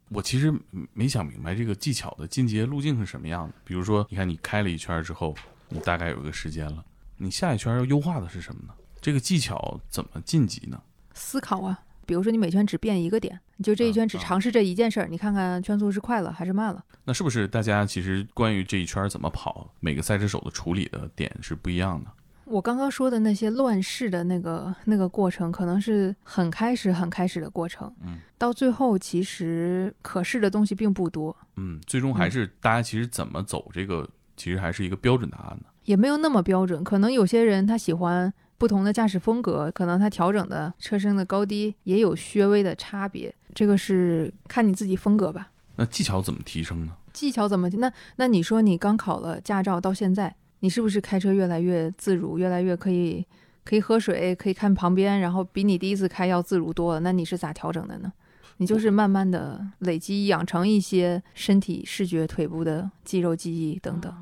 我其实没想明白这个技巧的进阶路径是什么样的。比如说，你看你开了一圈之后，你大概有一个时间了，你下一圈要优化的是什么呢？这个技巧怎么晋级呢？思考啊，比如说你每圈只变一个点，你就这一圈只尝试这一件事儿，你看看圈速是快了还是慢了。那是不是大家其实关于这一圈怎么跑，每个赛车手的处理的点是不一样的？我刚刚说的那些乱试的那个那个过程，可能是很开始很开始的过程，嗯到最后其实可试的东西并不多，嗯，最终还是大家其实怎么走这个，其实还是一个标准答案呢。也没有那么标准。可能有些人他喜欢不同的驾驶风格，可能它调整的车身的高低也有略微的差别，这个是看你自己风格吧。那技巧怎么提升呢？技巧怎么？那那你说你刚考了驾照到现在，你是不是开车越来越自如，越来越可以可以喝水，可以看旁边，然后比你第一次开要自如多了？那你是咋调整的呢？你就是慢慢的累积，养成一些身体视觉、腿部的肌肉记忆等等。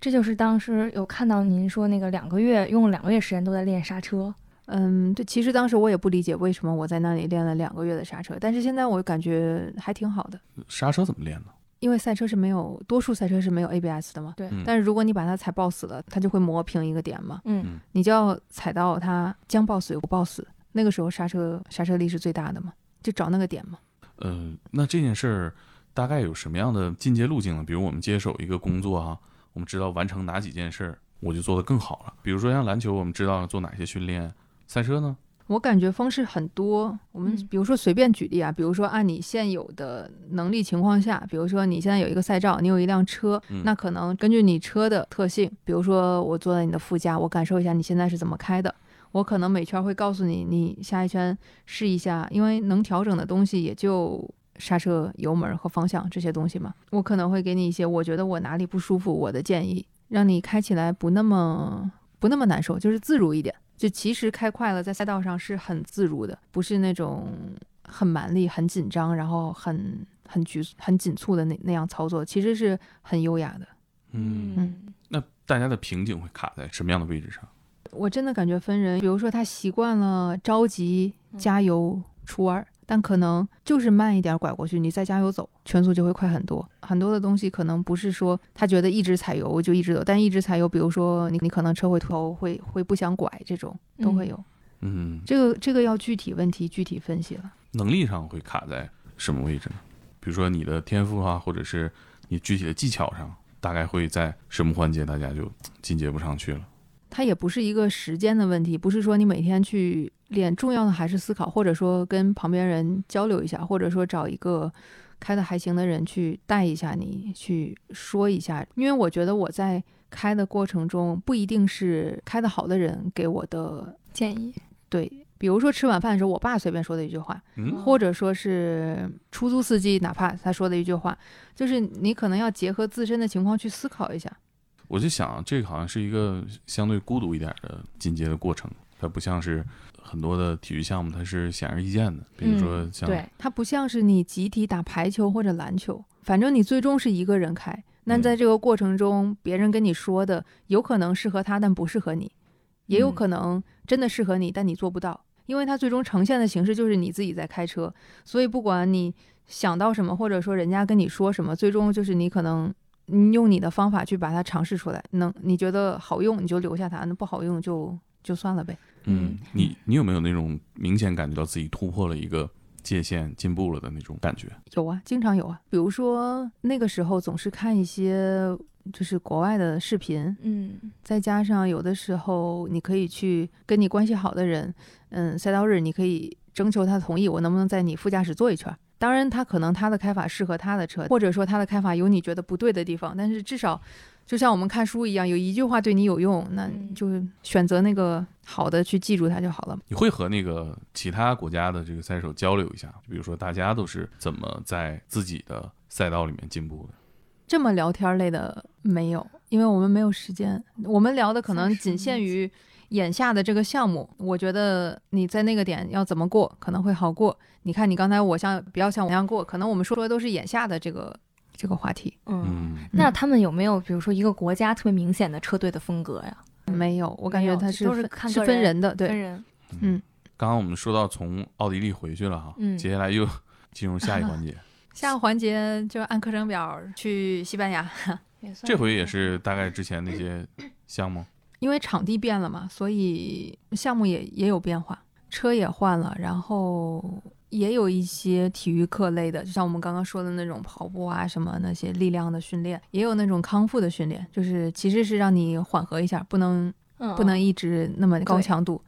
哦这就是当时有看到您说那个两个月用了两个月时间都在练刹车。嗯，对，其实当时我也不理解为什么我在那里练了两个月的刹车，但是现在我感觉还挺好的，刹车怎么练呢？因为赛车是没有，多数赛车是没有 ABS 的嘛。对，嗯但是如果你把它踩爆死了，它就会磨平一个点嘛。嗯你就要踩到它将爆死又不爆死，那个时候刹车刹车力是最大的嘛，就找那个点嘛。呃，那这件事儿大概有什么样的进阶路径呢？比如我们接手一个工作啊，我们知道完成哪几件事儿，我就做得更好了。比如说像篮球，我们知道做哪些训练；赛车呢？我感觉方式很多，我们嗯比如说随便举例啊，比如说按你现有的能力情况下，比如说你现在有一个赛照，你有一辆车，嗯那可能根据你车的特性，比如说我坐在你的副驾，我感受一下你现在是怎么开的，我可能每圈会告诉你，你下一圈试一下，因为能调整的东西也就刹车、油门和方向这些东西嘛。我可能会给你一些我觉得我哪里不舒服，我的建议，让你开起来不那么不那么难受，就是自如一点。就其实开快了，在赛道上是很自如的，不是那种很蛮力、很紧张，然后很很局很紧促的那那样操作，其实是很优雅的。嗯，嗯那大家的瓶颈会卡在什么样的位置上？我真的感觉分人，比如说他习惯了着急加油出弯儿，但可能就是慢一点拐过去，你再加油走，圈速就会快很多。很多的东西可能不是说他觉得一直踩油就一直走，但一直踩油，比如说你你可能车会头会会不想拐，这种都会有。嗯，这个这个要具体问题具体分析了。能力上会卡在什么位置呢？比如说你的天赋啊，或者是你具体的技巧上，大概会在什么环节大家就进阶不上去了？它也不是一个时间的问题，不是说你每天去练，重要的还是思考，或者说跟旁边人交流一下，或者说找一个开的还行的人去带一下你，去说一下。因为我觉得我在开的过程中，不一定是开的好的人给我的建议。对，比如说吃晚饭的时候，我爸随便说的一句话，嗯或者说是出租司机，哪怕他说的一句话，就是你可能要结合自身的情况去思考一下。我就想，这个好像是一个相对孤独一点的进阶的过程，它不像是很多的体育项目，它是显而易见的。比如说像、对，它不像是你集体打排球或者篮球，反正你最终是一个人开。那嗯在这个过程中，别人跟你说的有可能适合他，但不适合你；也有嗯可能真的适合你，但你做不到，因为它最终呈现的形式就是你自己在开车。所以不管你想到什么，或者说人家跟你说什么，最终就是你可能你用你的方法去把它尝试出来。能你觉得好用，你就留下它；那不好用就就算了呗。嗯，你你有没有那种明显感觉到自己突破了一个界限、进步了的那种感觉？有啊，经常有啊。比如说那个时候总是看一些就是国外的视频，嗯再加上有的时候你可以去跟你关系好的人，嗯，赛道日你可以征求他同意，我能不能在你副驾驶坐一圈？当然，他可能他的开法适合他的车，或者说他的开法有你觉得不对的地方，但是至少就像我们看书一样，有一句话对你有用，那嗯就选择那个好的去记住它就好了。你会和那个其他国家的这个赛手交流一下，比如说大家都是怎么在自己的赛道里面进步的？这么聊天类的没有，因为我们没有时间。我们聊的可能仅限于眼下的这个项目。我觉得你在那个点要怎么过可能会好过。你看你刚才我像比较像我那样过，可能我们说的都是眼下的这个这个话题。嗯。嗯，那他们有没有比如说一个国家特别明显的车队的风格呀？没有，我感觉它有都是看分人的，对分人。嗯，刚刚我们说到从奥地利回去了哈，嗯接下来又 *laughs* 进入下一环节，*laughs* 下个环节就按课程表去西班牙，*laughs* 这回也是大概之前那些项目，因为场地变了嘛，所以项目也也有变化，车也换了，然后也有一些体育课类的，就像我们刚刚说的那种跑步啊什么那些力量的训练，也有那种康复的训练，就是其实是让你缓和一下，不能嗯不能一直那么高强度。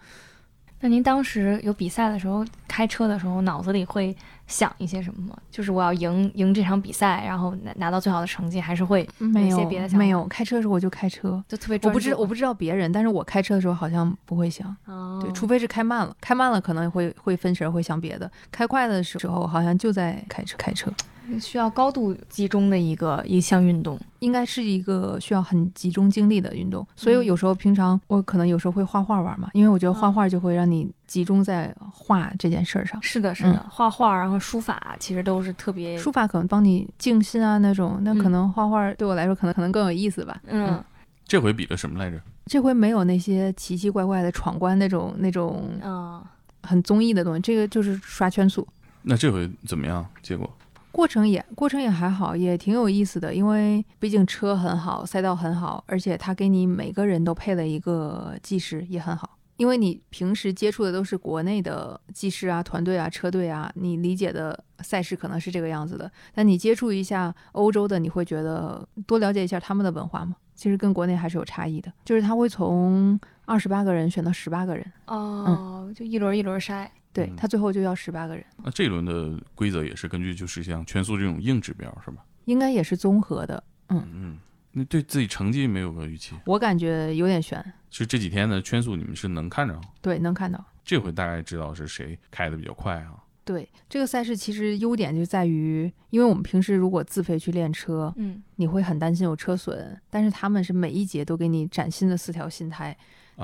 那您当时有比赛的时候，开车的时候，脑子里会想一些什么吗？就是我要赢赢这场比赛，然后拿拿到最好的成绩，还是会没有有一些别的想法没有，开车的时候我就开车。就特别我不知我不知道别人，但是我开车的时候好像不会想，哦对，除非是开慢了，开慢了可能会会分神，会想别的。开快的时候好像就在开车开车。需要高度集中的一个一项运动。应该是一个需要很集中精力的运动，所以我有时候平常我可能有时候会画画玩嘛，因为我觉得画画就会让你集中在画这件事儿上。是的，是的，画画然后书法其实都是特别书法可能帮你静心啊那种，那可嗯能画画对我来说可能可能更有意思吧。嗯这回比的什么来着？这回没有那些奇奇怪怪的闯关那种那种嗯很综艺的东西，这个就是刷圈速。那这回怎么样？结果过程也过程也还好，也挺有意思的，因为毕竟车很好，赛道很好，而且他给你每个人都配了一个技师，也很好。因为你平时接触的都是国内的技师啊、团队啊、车队啊，你理解的赛事可能是这个样子的。但你接触一下欧洲的，你会觉得多了解一下他们的文化嘛？其实跟国内还是有差异的，就是他会从二十八个人选到十八个人，哦，就一轮一轮筛。对嗯他最后就要十八个人，那这一轮的规则也是根据就是像圈速这种硬指标是吧？应该也是综合的。嗯嗯，那对自己成绩没有个预期。我感觉有点悬，是这几天的圈速你们是能看着，对，能看到。这回大概知道是谁开的比较快啊？对这个赛事，其实优点就在于，因为我们平时如果自费去练车，嗯你会很担心有车损，但是他们是每一节都给你崭新的四条新胎，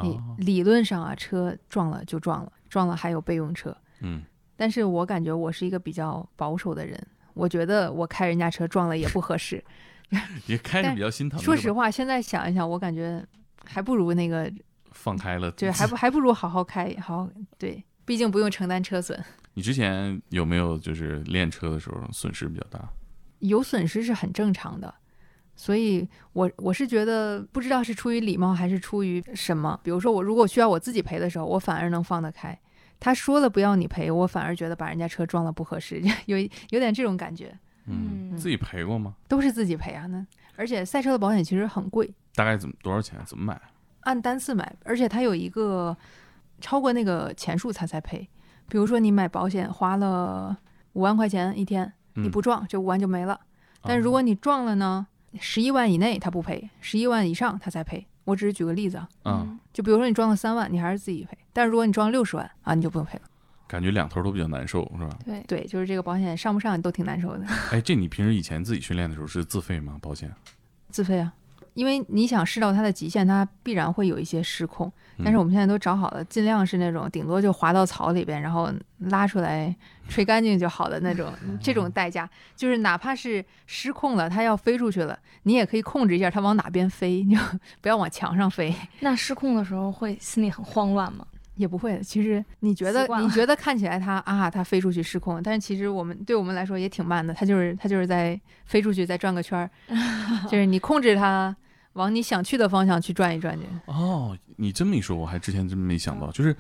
你啊，理论上啊，车撞了就撞了，撞了还有备用车。嗯，但是我感觉我是一个比较保守的人，我觉得我开人家车撞了也不合适。*laughs* 也开着比较心疼。说实话，现在想一想，我感觉还不如那个，放开了，对，还不还不如好好开，好好对，毕竟不用承担车损。你之前有没有就是练车的时候损失比较大？有损失是很正常的，所以我我是觉得不知道是出于礼貌还是出于什么。比如说我如果需要我自己赔的时候，我反而能放得开。他说了不要你赔，我反而觉得把人家车撞了不合适，*laughs* 有有点这种感觉。嗯，嗯自己赔过吗？都是自己赔啊，那而且赛车的保险其实很贵，大概怎么多少钱？怎么买？按单次买，而且它有一个超过那个钱数它才赔。比如说你买保险花了五万块钱一天，你嗯不撞这五万就没了。但如哦果你撞了呢，十一万以内他不赔，十一万以上他才赔。我只是举个例子啊，嗯，就比如说你撞了三万，你还是自己赔；但是如果你撞了六十万啊，你就不用赔了。感觉两头都比较难受，是吧？对，对，就是这个保险上不上都挺难受的，*laughs* 哎，这你平时以前自己训练的时候是自费吗？保险？自费啊。因为你想试到它的极限，它必然会有一些失控。嗯但是我们现在都找好了，尽量是那种顶多就滑到草里边，然后拉出来吹干净就好的那种。这种代价就是哪怕是失控了，它要飞出去了，你也可以控制一下它往哪边飞，你就不要往墙上飞。*laughs* 那失控的时候会心里很慌乱吗？*laughs* 也不会，其实你觉得你觉得看起来它啊，它飞出去失控，但是其实我们对我们来说也挺慢的，它就是它就是在飞出去再转个圈儿，*laughs* 就是你控制它往你想去的方向去转一转去。哦，你这么一说，我还之前真没想到，就是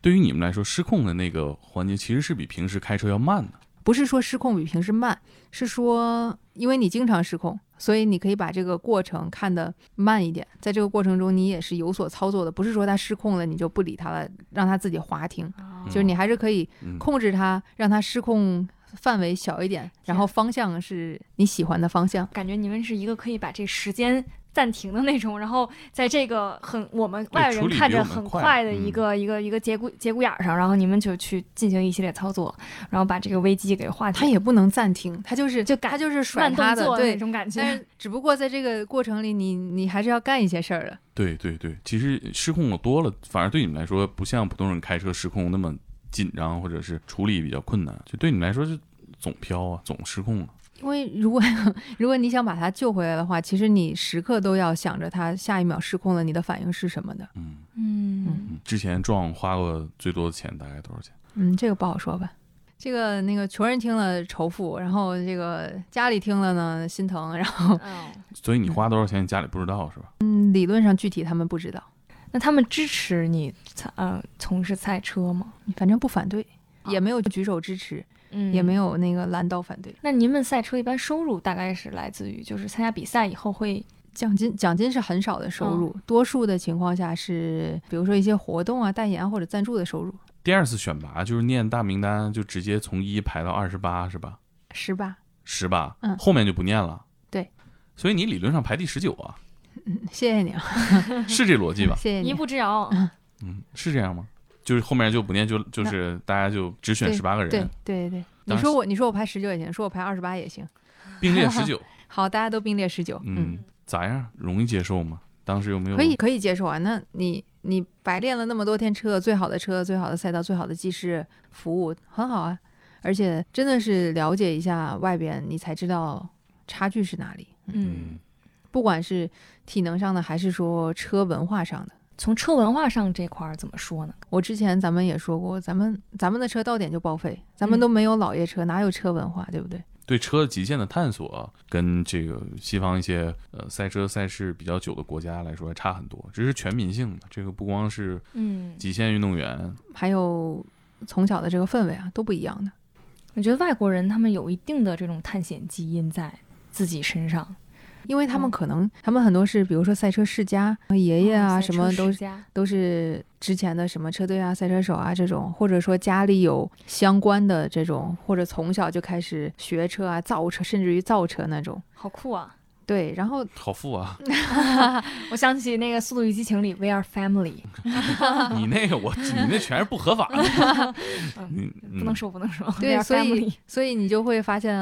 对于你们来说，失控的那个环节其实是比平时开车要慢的。不是说失控比平时慢，是说因为你经常失控，所以你可以把这个过程看得慢一点。在这个过程中，你也是有所操作的，不是说它失控了你就不理它了，让它自己滑停，就是你还是可以嗯，控制它，让它失控范围小一点，然后方向是你喜欢的方向。感觉你们是一个可以把这时间暂停的那种，然后在这个很我们外人看着很快的嗯一个、一个一个节骨节骨眼儿上，然后你们就去进行一系列操作，然后把这个危机给化解。它也不能暂停，他就是就感它就是甩慢它的，对那。种感觉。但是 *laughs* 只不过在这个过程里你，你还是要干一些事儿的。对对对，其实失控的多了，反而对你们来说不像普通人开车失控那么紧张，或者是处理比较困难，就对你们来说就总飘啊，总失控啊。因为如果 *laughs* 如果你想把他救回来的话，其实你时刻都要想着他下一秒失控了，你的反应是什么的。嗯嗯，嗯，之前撞花过最多的钱大概多少钱？嗯，这个不好说吧。这个那个穷人听了仇富，然后这个家里听了呢心疼，然后哦，所以你花多少钱家里不知道是吧？嗯，理论上具体他们不知道，那他们支持你呃从事赛车吗？反正不反对，也没有举手支持，嗯，也没。有那个拦道反对。那您们赛车一般收入大概是来自于就是参加比赛以后会奖金奖金是很少的收入，多数的情况下是比如说一些活动啊、代言啊或者赞助的收入。第二次选拔就是念大名单，就直接从一排到二十八是吧？十八，十八，嗯后面就不念了。对，所以你理论上排第十九啊，*laughs* 谢谢你啊，*laughs* 是这逻辑吧？*laughs* 谢谢你。一步之遥。嗯，是这样吗？就是后面就不念，就就是大家就只选十八个人，对对对，你说我你说我排十九也行，说我排二十八也行。并列十九。*laughs* 好，大家都并列十九，嗯，咋样？容易接受吗？当时有没有？可以可以接受啊。那你你白练了那么多天车，最好的车、最好的赛道、最好的技师服务，很好啊。而且真的是了解一下外边，你才知道差距是哪里。嗯，不管是体能上的，还是说车文化上的。从车文化上这块儿怎么说呢？我之前咱们也说过，咱们咱们的车到点就报废，咱们嗯都没有老爷车，哪有车文化，对不对？对车极限的探索，跟这个西方一些呃赛车赛事比较久的国家来说还差很多，这是全民性的。这个不光是嗯，极限运动员，还有从小的这个氛围啊，都不一样的。我觉得外国人他们有一定的这种探险基因在自己身上，因为他们嗯可能，他们很多是，比如说赛车世家，爷爷啊，哦什么都都是之前的什么车队啊、赛车手啊这种，或者说家里有相关的这种，或者从小就开始学车啊、造车，甚至于造车那种。好酷啊！对，然后好富啊！*laughs* *laughs* 我想起那个《速度与激情》里 We Are Family，*laughs* 你那个我，你那全是不合法的。嗯，不能说不能说对所以 Family。所以你就会发现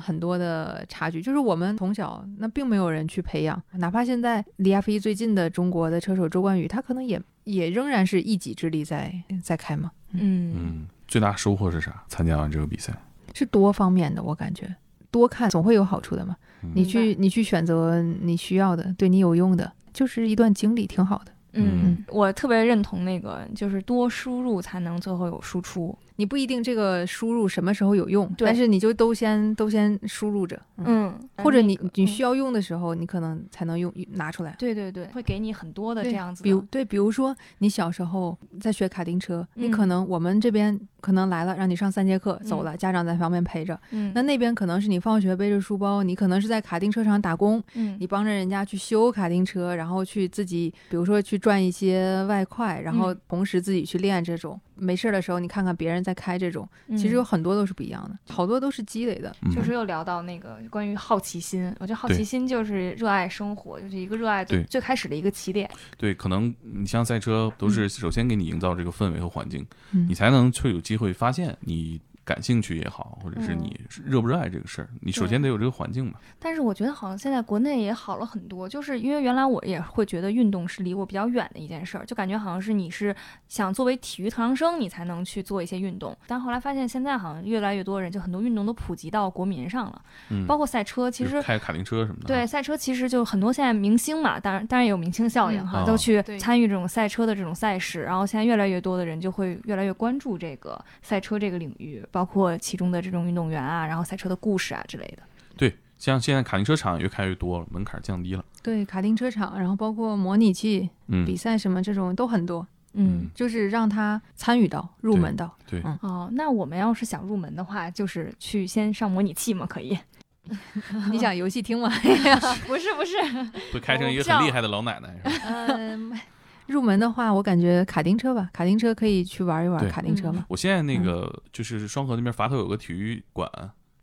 很多的差距，就是我们从小那并没有人去培养，哪怕现在离 F 一最近的中国的车手周冠宇，他可能也也仍然是一己之力在在开嘛，嗯嗯，最大收获是啥？参加完这个比赛，是多方面的，我感觉多看总会有好处的嘛。嗯你去你去选择你需要的，对你有用的，就是一段经历，挺好的。嗯，我特别认同那个，就是多输入才能最后有输出。你不一定这个输入什么时候有用，但是你就都先都先输入着，嗯，或者你那个你需要用的时候，你可能才能用拿出来。对对对，会给你很多的这样子。比如对，比如说你小时候在学卡丁车，你嗯可能我们这边可能来了，让你上三节课，走嗯了，家长在旁边陪着。嗯，那那边可能是你放学背着书包，你可能是在卡丁车场打工，嗯你帮着人家去修卡丁车，然后去自己，比如说去赚一些外快，然后嗯同时自己去练这种。没事儿的时候，你看看别人在开这种，其实有嗯很多都是不一样的，好多都是积累的。嗯就是又聊到那个关于好奇心，我觉得好奇心就是热爱生活，就是一个热爱最最开始的一个起点。对，可能你像赛车都是首先给你营造这个氛围和环境，嗯你才能去有机会发现你感兴趣也好，或者是嗯。你热不热爱这个事儿。你首先得有这个环境嘛。但是我觉得好像现在国内也好了很多，就是因为原来我也会觉得运动是离我比较远的一件事儿，就感觉好像是你是想作为体育特长生你才能去做一些运动，但后来发现现在好像越来越多人就很多运动都普及到国民上了，嗯，包括赛车，其实开卡丁车什么的。对，赛车其实就很多现在明星嘛，当然当然也有明星效应嗯哈，哦都去参与这种赛车的这种赛事，然后现在越来越多的人就会越来越关注这个赛车这个领域，包括其中的这种运动员啊，然后赛车的故事啊之类的。对像现在卡丁车场越开越多了，门槛降低了。对，卡丁车场，然后包括模拟器、嗯，比赛什么这种都很多，嗯就是让他参与到、入门到。对，嗯哦，那我们要是想入门的话，就是去先上模拟器嘛，可以？*laughs* 你想游戏厅吗？*laughs* 不是不是，会开成一个很厉害的老奶奶，是吧？*laughs* 嗯，入门的话，我感觉卡丁车吧，卡丁车可以去玩一玩卡丁车嘛。我现在那个就是双河那边垡头有个体育馆、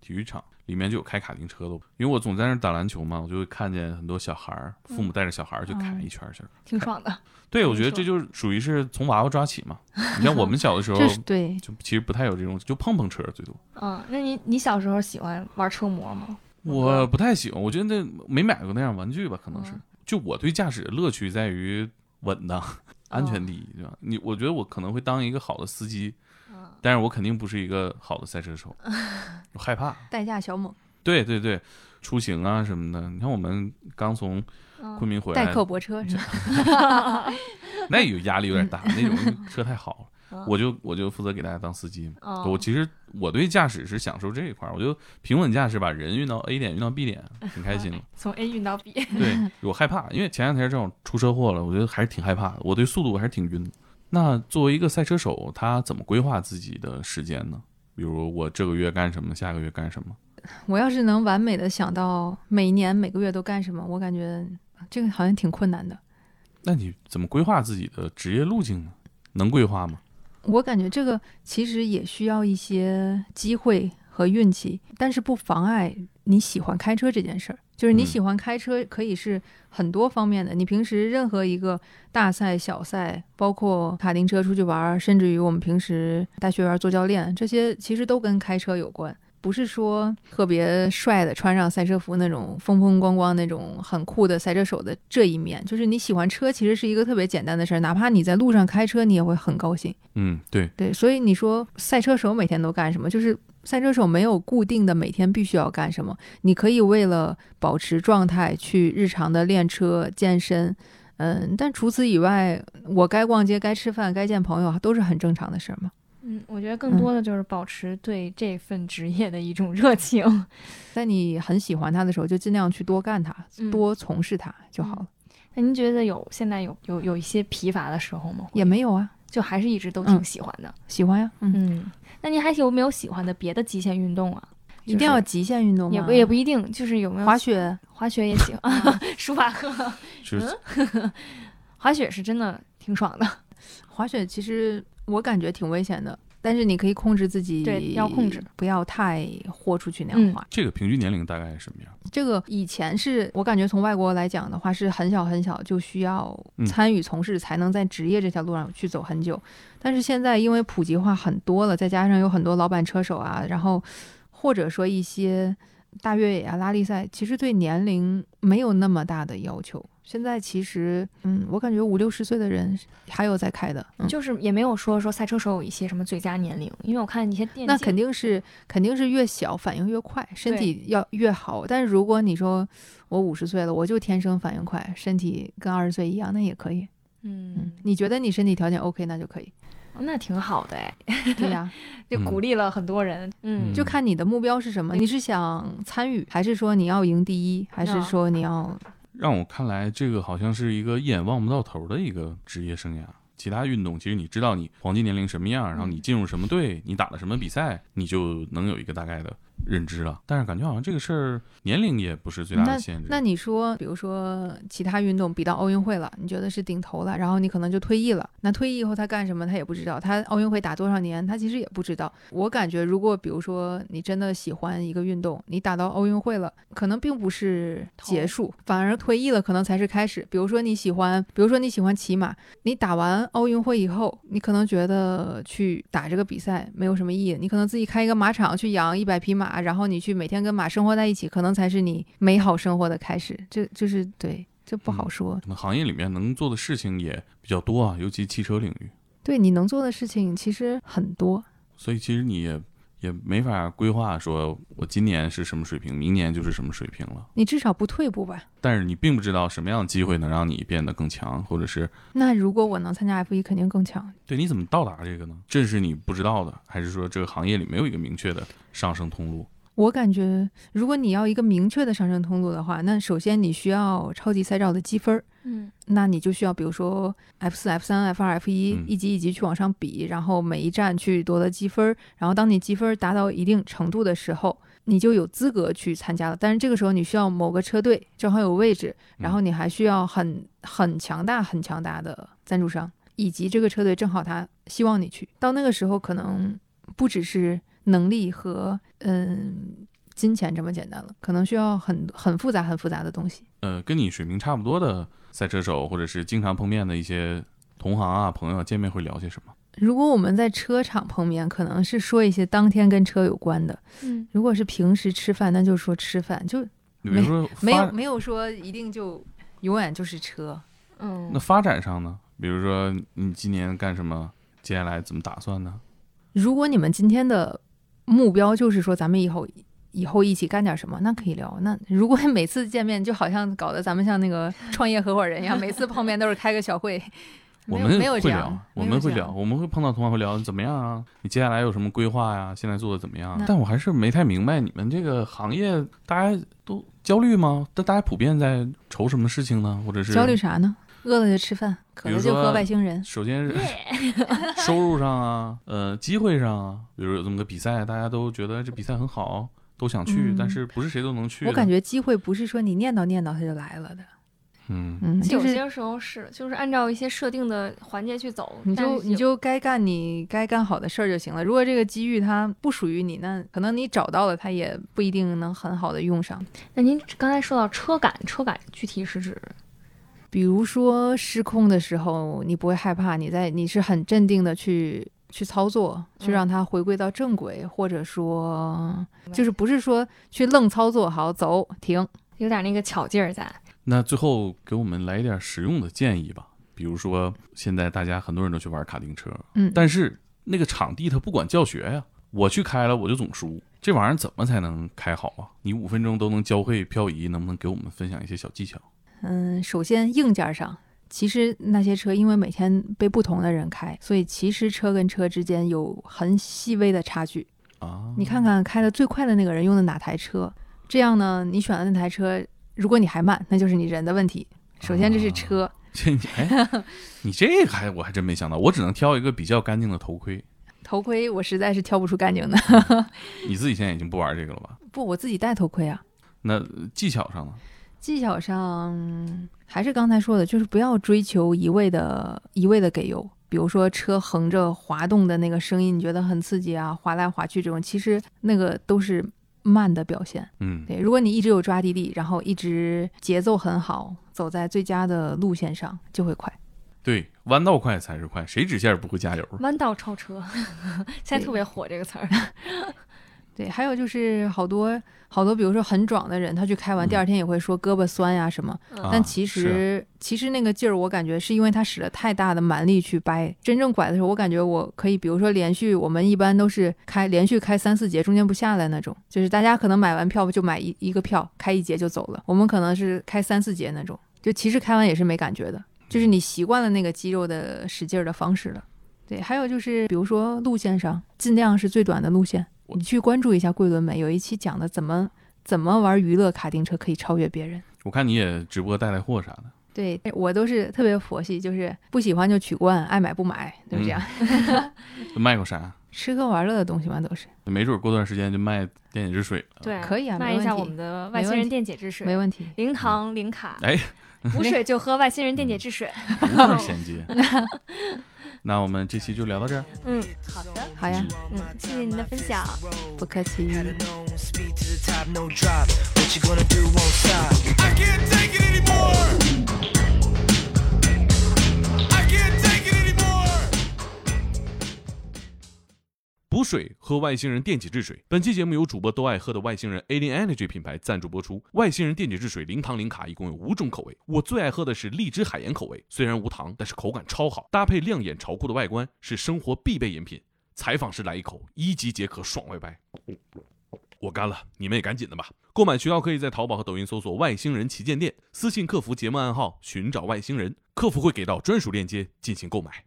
体育场，里面就有开卡丁车的。因为我总在那儿打篮球嘛，我就会看见很多小孩儿，父母带着小孩儿去开嗯一圈儿去。挺爽的。对，我觉得这就是属于是从娃娃抓起嘛。你像我们小的时候 *laughs* 对，就其实不太有这种，就碰碰车最多。嗯，那你你小时候喜欢玩车模吗？我不太喜欢，我觉得那没买过那样玩具吧，可能是嗯。就我对驾驶的乐趣在于稳当，安全第一，对吧？你我觉得我可能会当一个好的司机，嗯但是我肯定不是一个好的赛车手，*laughs* 我害怕。代驾小猛，对对对，出行啊什么的，你看我们刚从嗯昆明回来，代客泊车是吧？*laughs* 那有压力有点大，那种车太好了。嗯我就我就负责给大家当司机嘛。哦我其实我对驾驶是享受这一块儿，我就平稳驾驶，把人运到 A 点运到 B 点，挺开心的。*laughs* 从 A 运到 B，对我害怕，因为前两天正好出车祸了，我觉得还是挺害怕的。我对速度还是挺晕的。那作为一个赛车手，他怎么规划自己的时间呢？比如我这个月干什么，下个月干什么？*laughs* 我要是能完美的想到每年每个月都干什么，我感觉这个好像挺困难的。那你怎么规划自己的职业路径呢？能规划吗？我感觉这个其实也需要一些机会和运气，但是不妨碍你喜欢开车这件事儿。就是你嗯喜欢开车，可以是很多方面的。你平时任何一个大赛、小赛，包括卡丁车出去玩儿，甚至于我们平时带学员做教练，这些其实都跟开车有关。不是说特别帅的穿上赛车服那种风风光光那种很酷的赛车手的这一面，就是你喜欢车，其实是一个特别简单的事儿，哪怕你在路上开车，你也会很高兴。嗯，对，对，所以你说赛车手每天都干什么？就是赛车手没有固定的每天必须要干什么，你可以为了保持状态去日常的练车、健身，嗯，但除此以外，我该逛街、该吃饭、该见朋友，都是很正常的事儿嘛。嗯，我觉得更多的就是保持对这份职业的一种热情。*laughs* 在你很喜欢它的时候，就尽量去多干它，嗯多从事它就好了。那您觉得有现在有有有一些疲乏的时候吗？也没有啊，就还是一直都挺嗯喜欢的。喜欢呀，嗯，嗯，那您还有没有喜欢的别的极限运动啊？一定要极限运动吗？也不也不一定，就是有没有滑雪，滑雪也行啊，*laughs* 舒马赫，就是 *laughs* 滑雪是真的挺爽的。滑雪其实我感觉挺危险的，但是你可以控制自己，对要控制，不要太豁出去那样嗯。这个平均年龄大概是什么样？这个以前是我感觉从外国来讲的话，是很小很小就需要嗯参与从事，才能在职业这条路上去走很久。但是现在因为普及化很多了，再加上有很多老板车手啊，然后或者说一些大越野啊、拉力赛，其实对年龄没有那么大的要求。现在其实，嗯，我感觉五六十岁的人还有在开的，嗯，就是也没有说说赛车手有一些什么最佳年龄，因为我看一些电竞，那肯定是肯定是越小反应越快，身体要越好。但是如果你说我五十岁了，我就天生反应快，身体跟二十岁一样，那也可以。嗯嗯，，你觉得你身体条件 OK，那就可以。那挺好的哎，对呀、*laughs* 就鼓励了很多人。嗯，就看你的目标是什么。你是想参与，还是说你要赢第一，还是嗯说你要？*laughs* 让我看来，这个好像是一个一眼望不到头的一个职业生涯。其他运动，其实你知道你黄金年龄什么样，然后你进入什么队，你打了什么比赛，你就能有一个大概的认知了。但是感觉好像这个事儿年龄也不是最大的限制。那你说，比如说其他运动比到奥运会了，你觉得是顶头了，然后你可能就退役了。那退役以后他干什么，他也不知道。他奥运会打多少年，他其实也不知道。我感觉，如果比如说你真的喜欢一个运动，你打到奥运会了，可能并不是结束，反而退役了可能才是开始。比如说你喜欢，比如说你喜欢骑马，你打完奥运会以后，你可能觉得去打这个比赛没有什么意义，你可能自己开一个马场去养一百匹马，然后你去每天跟马生活在一起，可能才是你美好生活的开始。这就是对，这不好说。可能行业里面能做的事情也比较多啊，尤其汽车领域。对你能做的事情其实很多。所以其实你也也没法规划说我今年是什么水平，明年就是什么水平了。你至少不退步吧？但是你并不知道什么样的机会能让你变得更强，或者是那如果我能参加 F 一，肯定更强。对你怎么到达这个呢？这是你不知道的，还是说这个行业里没有一个明确的上升通路？我感觉，如果你要一个明确的上升通路的话，那首先你需要超级赛照的积分儿，嗯那你就需要比如说 F 四、F 三、F 二、F 一嗯一级一级去往上比，然后每一站去夺得积分儿，然后当你积分儿达到一定程度的时候，你就有资格去参加了。但是这个时候你需要某个车队正好有位置，然后你还需要很很强大、很强大的赞助商，以及这个车队正好他希望你去。到那个时候，可能不只是能力和嗯金钱这么简单了，可能需要很很复杂、很复杂的东西。呃，跟你水平差不多的赛车手，或者是经常碰面的一些同行啊朋友，见面会聊些什么？如果我们在车场碰面，可能是说一些当天跟车有关的；嗯，如果是平时吃饭，那就说吃饭，就比如说没有没有说一定就永远就是车。嗯那发展上呢？比如说你今年干什么？接下来怎么打算呢？如果你们今天的目标就是说咱们以后以后一起干点什么，那可以聊。那如果每次见面就好像搞得咱们像那个创业合伙人一样，*laughs* 每次碰面都是开个小会，我们没有这会聊样，，我们会聊，我们会碰到同行会聊怎么样啊？你接下来有什么规划呀？现在做的怎么样？但我还是没太明白，你们这个行业大家都焦虑吗？但大家普遍在愁什么事情呢？或者是焦虑啥呢？饿了就吃饭，渴比如说了就喝外星人。首先是 *laughs* 收入上啊，呃，机会上啊，比如有这么个比赛，大家都觉得这比赛很好，都想去，嗯但是不是谁都能去。我感觉机会不是说你念叨念叨它就来了的，嗯，嗯，就是有些时候是就是按照一些设定的环节去走，你就你就该干你该干好的事儿就行了。如果这个机遇它不属于你，那可能你找到了，它也不一定能很好的用上。那您刚才说到车感，车感具体是指比如说失控的时候，你不会害怕，你在你是很镇定的去去操作，去嗯让它回归到正轨，或者说就是不是说去愣操作，好走停。有点那个巧劲儿在。那最后给我们来一点实用的建议吧，比如说现在大家很多人都去玩卡丁车，嗯，但是那个场地它不管教学呀，我去开了我就总输，这玩意儿怎么才能开好啊？你五分钟都能教会漂移，能不能给我们分享一些小技巧？嗯，首先硬件上，其实那些车因为每天被不同的人开，所以其实车跟车之间有很细微的差距。啊，你看看开的最快的那个人用的哪台车，这样呢，你选的那台车，如果你还慢，那就是你人的问题。首先这是车，这你哎，*laughs* 你这个还我还真没想到，我只能挑一个比较干净的头盔。头盔我实在是挑不出干净的。*laughs* 你自己现在已经不玩这个了吧？不，我自己戴头盔啊。那技巧上呢？技巧上还是刚才说的，就是不要追求一味的一味的给油。比如说车横着滑动的那个声音，你觉得很刺激啊，滑来滑去这种，其实那个都是慢的表现。嗯，对，如果你一直有抓地力，然后一直节奏很好，走在最佳的路线上，就会快。对，弯道快才是快，谁直线不会加油啊？弯道超车，*laughs* 现在特别火这个词儿。*laughs* 对，还有就是好多好多，比如说很壮的人，他去开完嗯第二天也会说胳膊酸呀什么，啊但其实、其实那个劲儿，我感觉是因为他使了太大的蛮力去掰。真正拐的时候，我感觉我可以，比如说连续，我们一般都是开连续开三四节，中间不下来那种，就是大家可能买完票就买一一个票，开一节就走了。我们可能是开三四节那种，就其实开完也是没感觉的，就是你习惯了那个肌肉的使劲儿的方式了。对，还有就是比如说路线上，尽量是最短的路线。你去关注一下桂纶镁，有一期讲的怎么怎么玩娱乐卡丁车可以超越别人。我看你也直播带带货啥的，对我都是特别佛系，就是不喜欢就取关，爱买不买，就是这样。*laughs* 都卖过啥？吃喝玩乐的东西嘛，都是没准过段时间就卖电解质水了。对，可以啊，卖一下我们的外星人电解质水，没问题。零糖零卡，哎，补水就喝外星人电解质水。*laughs* 不是衔接。*laughs* 那我们这期就聊到这儿。嗯，好的，好呀，嗯，谢谢您的分享。不客气。I can't take it anymore. 补水喝外星人电解质水。本期节目由主播都爱喝的外星人 Alien Energy 品牌赞助播出。外星人电解质水零糖零卡，一共有五种口味。我最爱喝的是荔枝海盐口味，虽然无糖，但是口感超好，搭配亮眼潮酷的外观，是生活必备饮品。采访时来一口，一级解渴爽歪歪。我干了，你们也赶紧的吧。购买渠道可以在淘宝和抖音搜索“外星人旗舰店”，私信客服节目暗号寻找外星人，客服会给到专属链接进行购买。